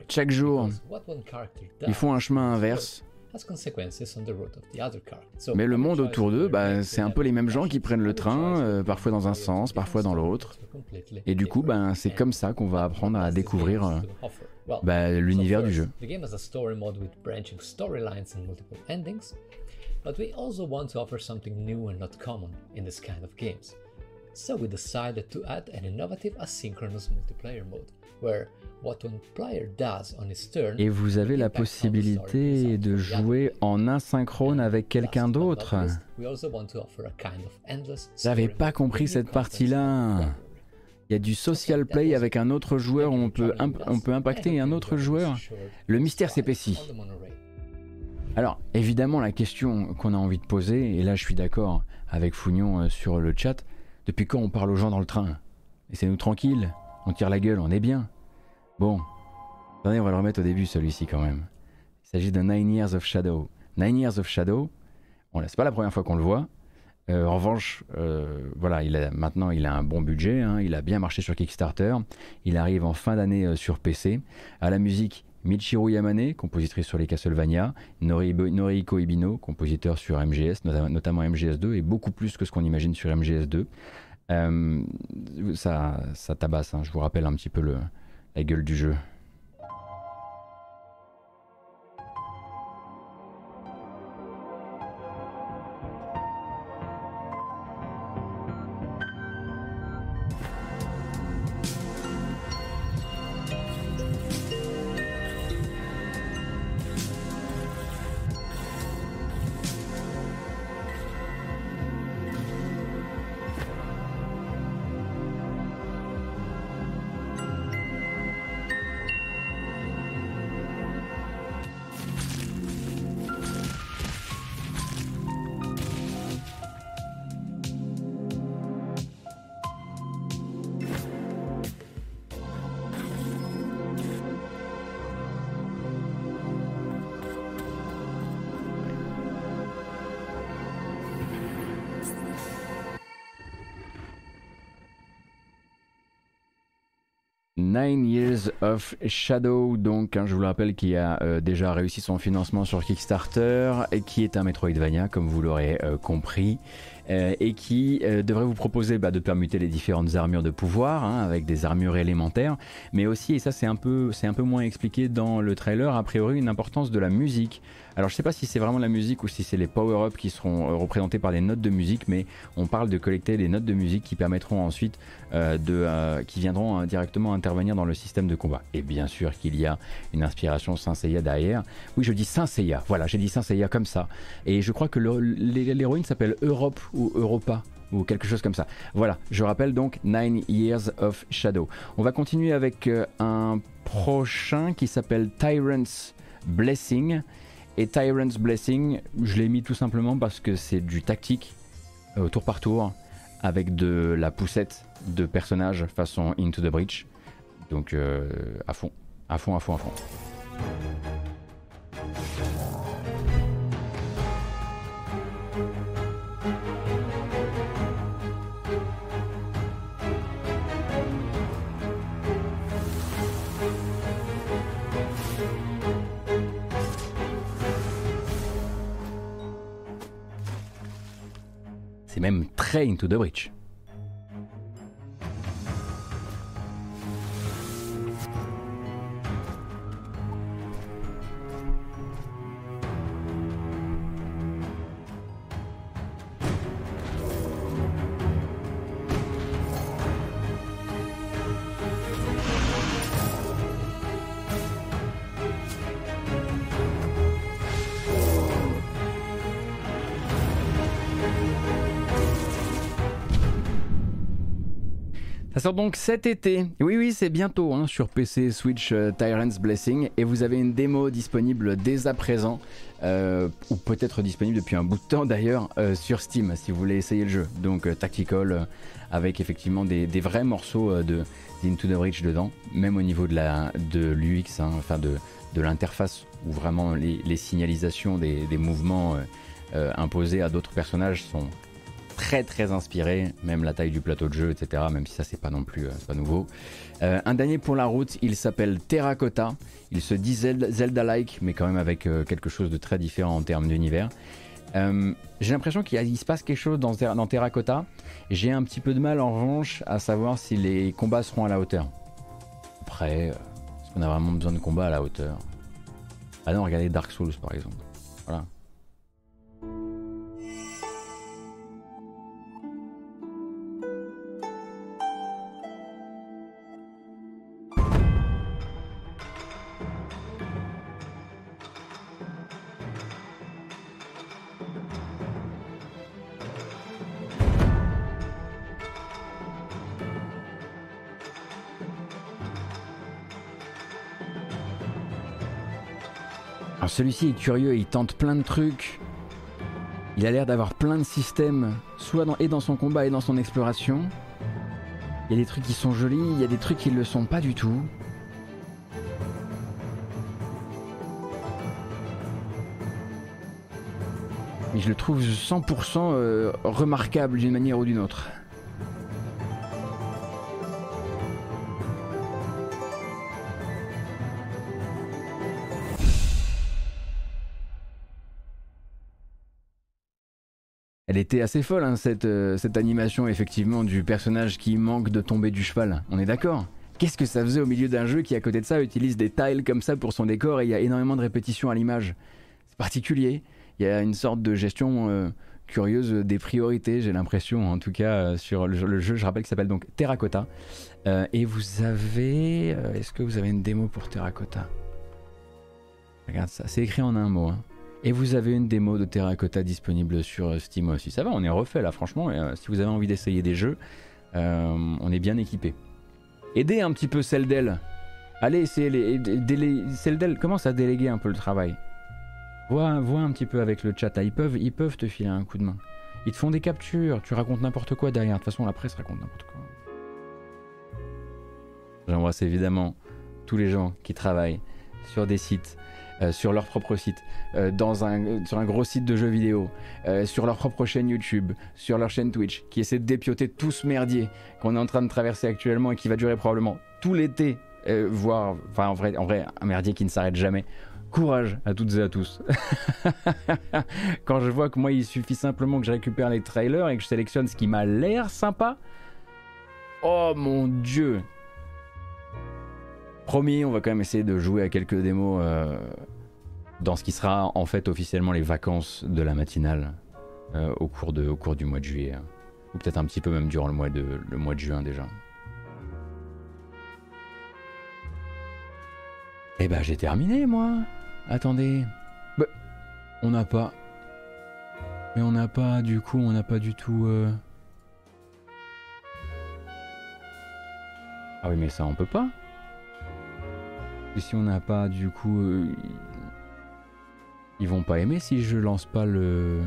Chaque jour, ils font un chemin inverse. Mais le monde autour d'eux, bah, c'est un peu les mêmes gens qui prennent le train, euh, parfois dans un sens, parfois dans l'autre. Et du coup, ben, c'est comme ça qu'on va apprendre à découvrir euh, bah, l'univers du jeu. The game has a story mode with branching storylines and multiple endings, but we also want to offer something new and not common in this kind of games. So we decided to add an innovative asynchronous multiplayer mode, where what one player does on his turn Et vous avez la possibilité de jouer en asynchrone avec quelqu'un d'autre. J'avais pas compris cette partie-là. Il y a du social play avec un autre joueur où on peut, on peut impacter un autre joueur. Le mystère s'épaissit. Alors, évidemment, la question qu'on a envie de poser, et là je suis d'accord avec Fougnon euh, sur le chat, depuis quand on parle aux gens dans le train? Laissez-nous tranquille, on tire la gueule, on est bien. Bon, attendez, on va le remettre au début celui-ci quand même. Il s'agit de Nine Years of Shadow. Nine Years of Shadow, bon c'est pas la première fois qu'on le voit. Euh, en revanche, euh, voilà, il maintenant il a un bon budget, hein, il a bien marché sur Kickstarter, il arrive en fin d'année euh, sur PC. À la musique, Michiru Yamane, compositrice sur les Castlevania, Nori- Norihiko Ibino, compositeur sur MGS, nota- notamment MGS2, et beaucoup plus que ce qu'on imagine sur MGS2. Euh, ça, ça tabasse, hein, je vous rappelle un petit peu le, la gueule du jeu. Shadow, donc hein, je vous le rappelle, qui a euh, déjà réussi son financement sur Kickstarter et qui est un Metroidvania, comme vous l'aurez euh, compris. Euh, et qui euh, devrait vous proposer bah, de permuter les différentes armures de pouvoir hein, avec des armures élémentaires, mais aussi, et ça c'est un, peu, un peu moins expliqué dans le trailer, a priori une importance de la musique. Alors je sais pas si c'est vraiment la musique ou si c'est les power-ups qui seront euh, représentés par des notes de musique, mais on parle de collecter des notes de musique qui permettront ensuite euh, de, euh, qui viendront euh, directement intervenir dans le système de combat. Et bien sûr qu'il y a une inspiration Saint Seiya derrière. Oui, je dis Saint Seiya. Voilà, j'ai dit Saint Seiya comme ça. Et je crois que l'héroïne s'appelle Europe ou Europa ou quelque chose comme ça. Voilà, je rappelle donc Nine Years of Shadow. On va continuer avec euh, un prochain qui s'appelle Tyrant's Blessing. Et Tyrant's Blessing, je l'ai mis tout simplement parce que c'est du tactique euh, tour par tour avec de la poussette de personnages façon Into the Breach. Donc euh, à fond, à fond, à fond, à fond. C'est même très Into the Breach. Donc cet été. Oui, oui, c'est bientôt hein, sur PC, Switch, euh, Tyrant's Blessing. Et vous avez une démo disponible dès à présent, euh, ou peut-être disponible depuis un bout de temps d'ailleurs, euh, sur Steam, si vous voulez essayer le jeu. Donc Tactical, avec effectivement des, vrais morceaux de d'Into the Breach dedans, même au niveau de la de l'UX, hein, enfin de, de l'interface, où vraiment les, les signalisations des, des mouvements imposés à d'autres personnages sont très très inspiré, même la taille du plateau de jeu, etc. Même si ça c'est pas non plus euh, pas nouveau. Euh, un dernier pour la route, il s'appelle Terracotta. Il se dit Zelda- Zelda-like, mais quand même avec euh, quelque chose de très différent en termes d'univers. J'ai l'impression qu'il se passe quelque chose dans, dans Terracotta. J'ai un petit peu de mal en revanche à savoir si les combats seront à la hauteur. Après, est-ce qu'on a vraiment besoin de combats à la hauteur? Ah non, regardez Dark Souls par exemple. Celui-ci est curieux, il tente plein de trucs. Il a l'air d'avoir plein de systèmes, soit dans, et dans son combat et dans son exploration. Il y a des trucs qui sont jolis, il y a des trucs qui ne le sont pas du tout. Mais je le trouve 100% euh, remarquable d'une manière ou d'une autre. Elle était assez folle, hein, cette, euh, cette animation, effectivement, du personnage qui manque de tomber du cheval. On est d'accord? Qu'est-ce que ça faisait au milieu d'un jeu qui, à côté de ça, utilise des tiles comme ça pour son décor et il y a énormément de répétitions à l'image? C'est particulier. Il y a une sorte de gestion euh, curieuse des priorités, j'ai l'impression, en tout cas, euh, sur le, jeu-. Je rappelle qu'il s'appelle donc Terracotta. Et vous avez. Est-ce que vous avez une démo pour Terracotta? Regarde ça, c'est écrit en un mot. hein. Et vous avez une démo de Terracotta disponible sur euh, Steam aussi. Ça va, on est refait là, franchement. euh, si vous avez envie d'essayer des jeux, euh, on est bien équipé. Aidez un petit peu celle d'elle. Allez, essayer les, celle d'elle commence à déléguer un peu le travail? Vois, vois un petit peu avec le chat. Ils peuvent, ils peuvent te filer un coup de main. Ils te font des captures. Tu racontes n'importe quoi derrière. De toute façon, la presse raconte n'importe quoi. J'embrasse évidemment tous les gens qui travaillent sur des sites, euh, sur leur propre site, euh, dans un, sur un gros site de jeux vidéo, euh, sur leur propre chaîne YouTube, sur leur chaîne Twitch, qui essaient de dépioter tout ce merdier qu'on est en train de traverser actuellement et qui va durer probablement tout l'été, voire, enfin en vrai, en vrai, un merdier qui ne s'arrête jamais, Courage à toutes et à tous. Quand je vois que moi, il suffit simplement que je récupère les trailers et que je sélectionne ce qui m'a l'air sympa. Oh mon dieu. Promis, on va quand même essayer de jouer à quelques démos dans ce qui sera en fait officiellement les vacances de la matinale euh, au, cours du mois de juillet. Ou peut-être un petit peu même durant le mois de, le mois de juin déjà. Eh ben j'ai terminé moi. Attendez. Bah, on n'a pas. Mais on n'a pas du coup, on n'a pas du tout. euh, Ah oui mais ça on peut pas. Et si on n'a pas du coup. euh, Ils vont pas aimer si je lance pas le.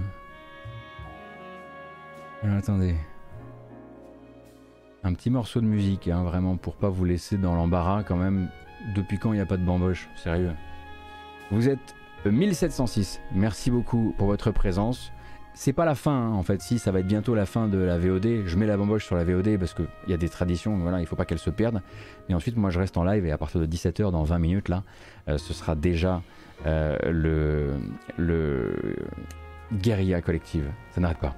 Attendez. Un petit morceau de musique, hein, vraiment, pour pas vous laisser dans l'embarras quand même. Depuis quand il n'y a pas de bamboche Sérieux? Vous êtes 1706. Merci beaucoup pour votre présence. C'est pas la fin, hein, en fait. Si, ça va être bientôt la fin de la VOD. Je mets la bamboche sur la VOD parce qu'il y a des traditions, voilà, il faut pas qu'elles se perdent. Mais ensuite, moi, je reste en live et à partir de 17h, dans 20 minutes, là, euh, ce sera déjà euh, le, le guérilla collective. Ça n'arrête pas.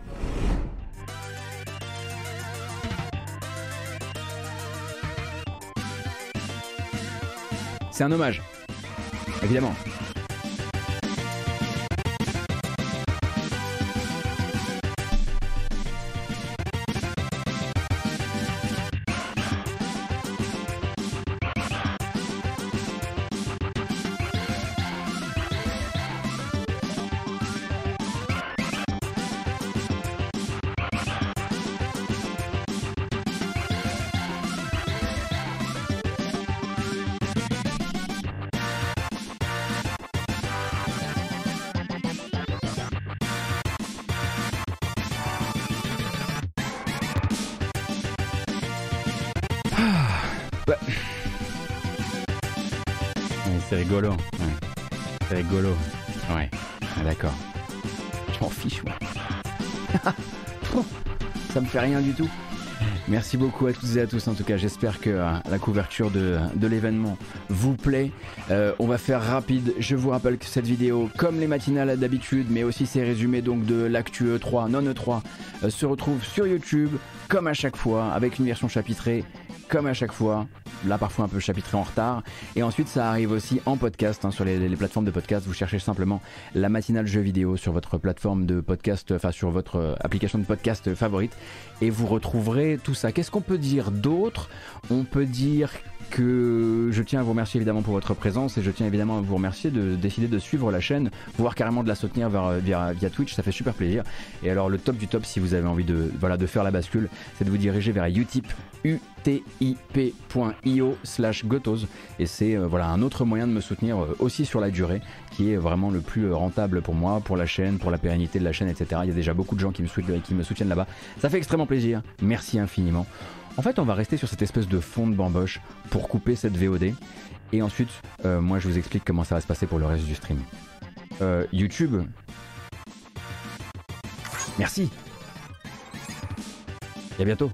C'est un hommage, évidemment. Merci beaucoup à toutes et à tous. En tout cas, j'espère que euh, la couverture de, l'événement vous plaît. Euh, on va faire rapide. Je vous rappelle que cette vidéo, comme les matinales d'habitude, mais aussi ces résumés donc de l'actu E3, non E3, euh, se retrouve sur YouTube, comme à chaque fois, avec une version chapitrée, comme à chaque fois. Là, parfois un peu chapitré en retard. Et ensuite, ça arrive aussi en podcast, hein, sur les, les plateformes de podcast. Vous cherchez simplement la matinale jeu vidéo sur votre plateforme de podcast, enfin sur votre euh, application de podcast favorite. Et vous retrouverez tout ça. Qu'est-ce qu'on peut dire d'autre? On peut dire que je tiens à vous remercier évidemment pour votre présence et je tiens évidemment à vous remercier de décider de suivre la chaîne, voire carrément de la soutenir via Twitch, ça fait super plaisir. Et alors le top du top si vous avez envie de, voilà, de faire la bascule, c'est de vous diriger vers utip, utip.io slash gotos et c'est euh, voilà, un autre moyen de me soutenir euh, aussi sur la durée qui est vraiment le plus euh, rentable pour moi, pour la chaîne, pour la pérennité de la chaîne, etc. Il y a déjà beaucoup de gens qui me soutiennent, qui me soutiennent là-bas. Ça fait extrêmement plaisir. Merci infiniment. En fait, on va rester sur cette espèce de fond de bamboche pour couper cette VOD. Et ensuite, euh, moi, je vous explique comment ça va se passer pour le reste du stream. Euh, YouTube. Merci. Et à bientôt.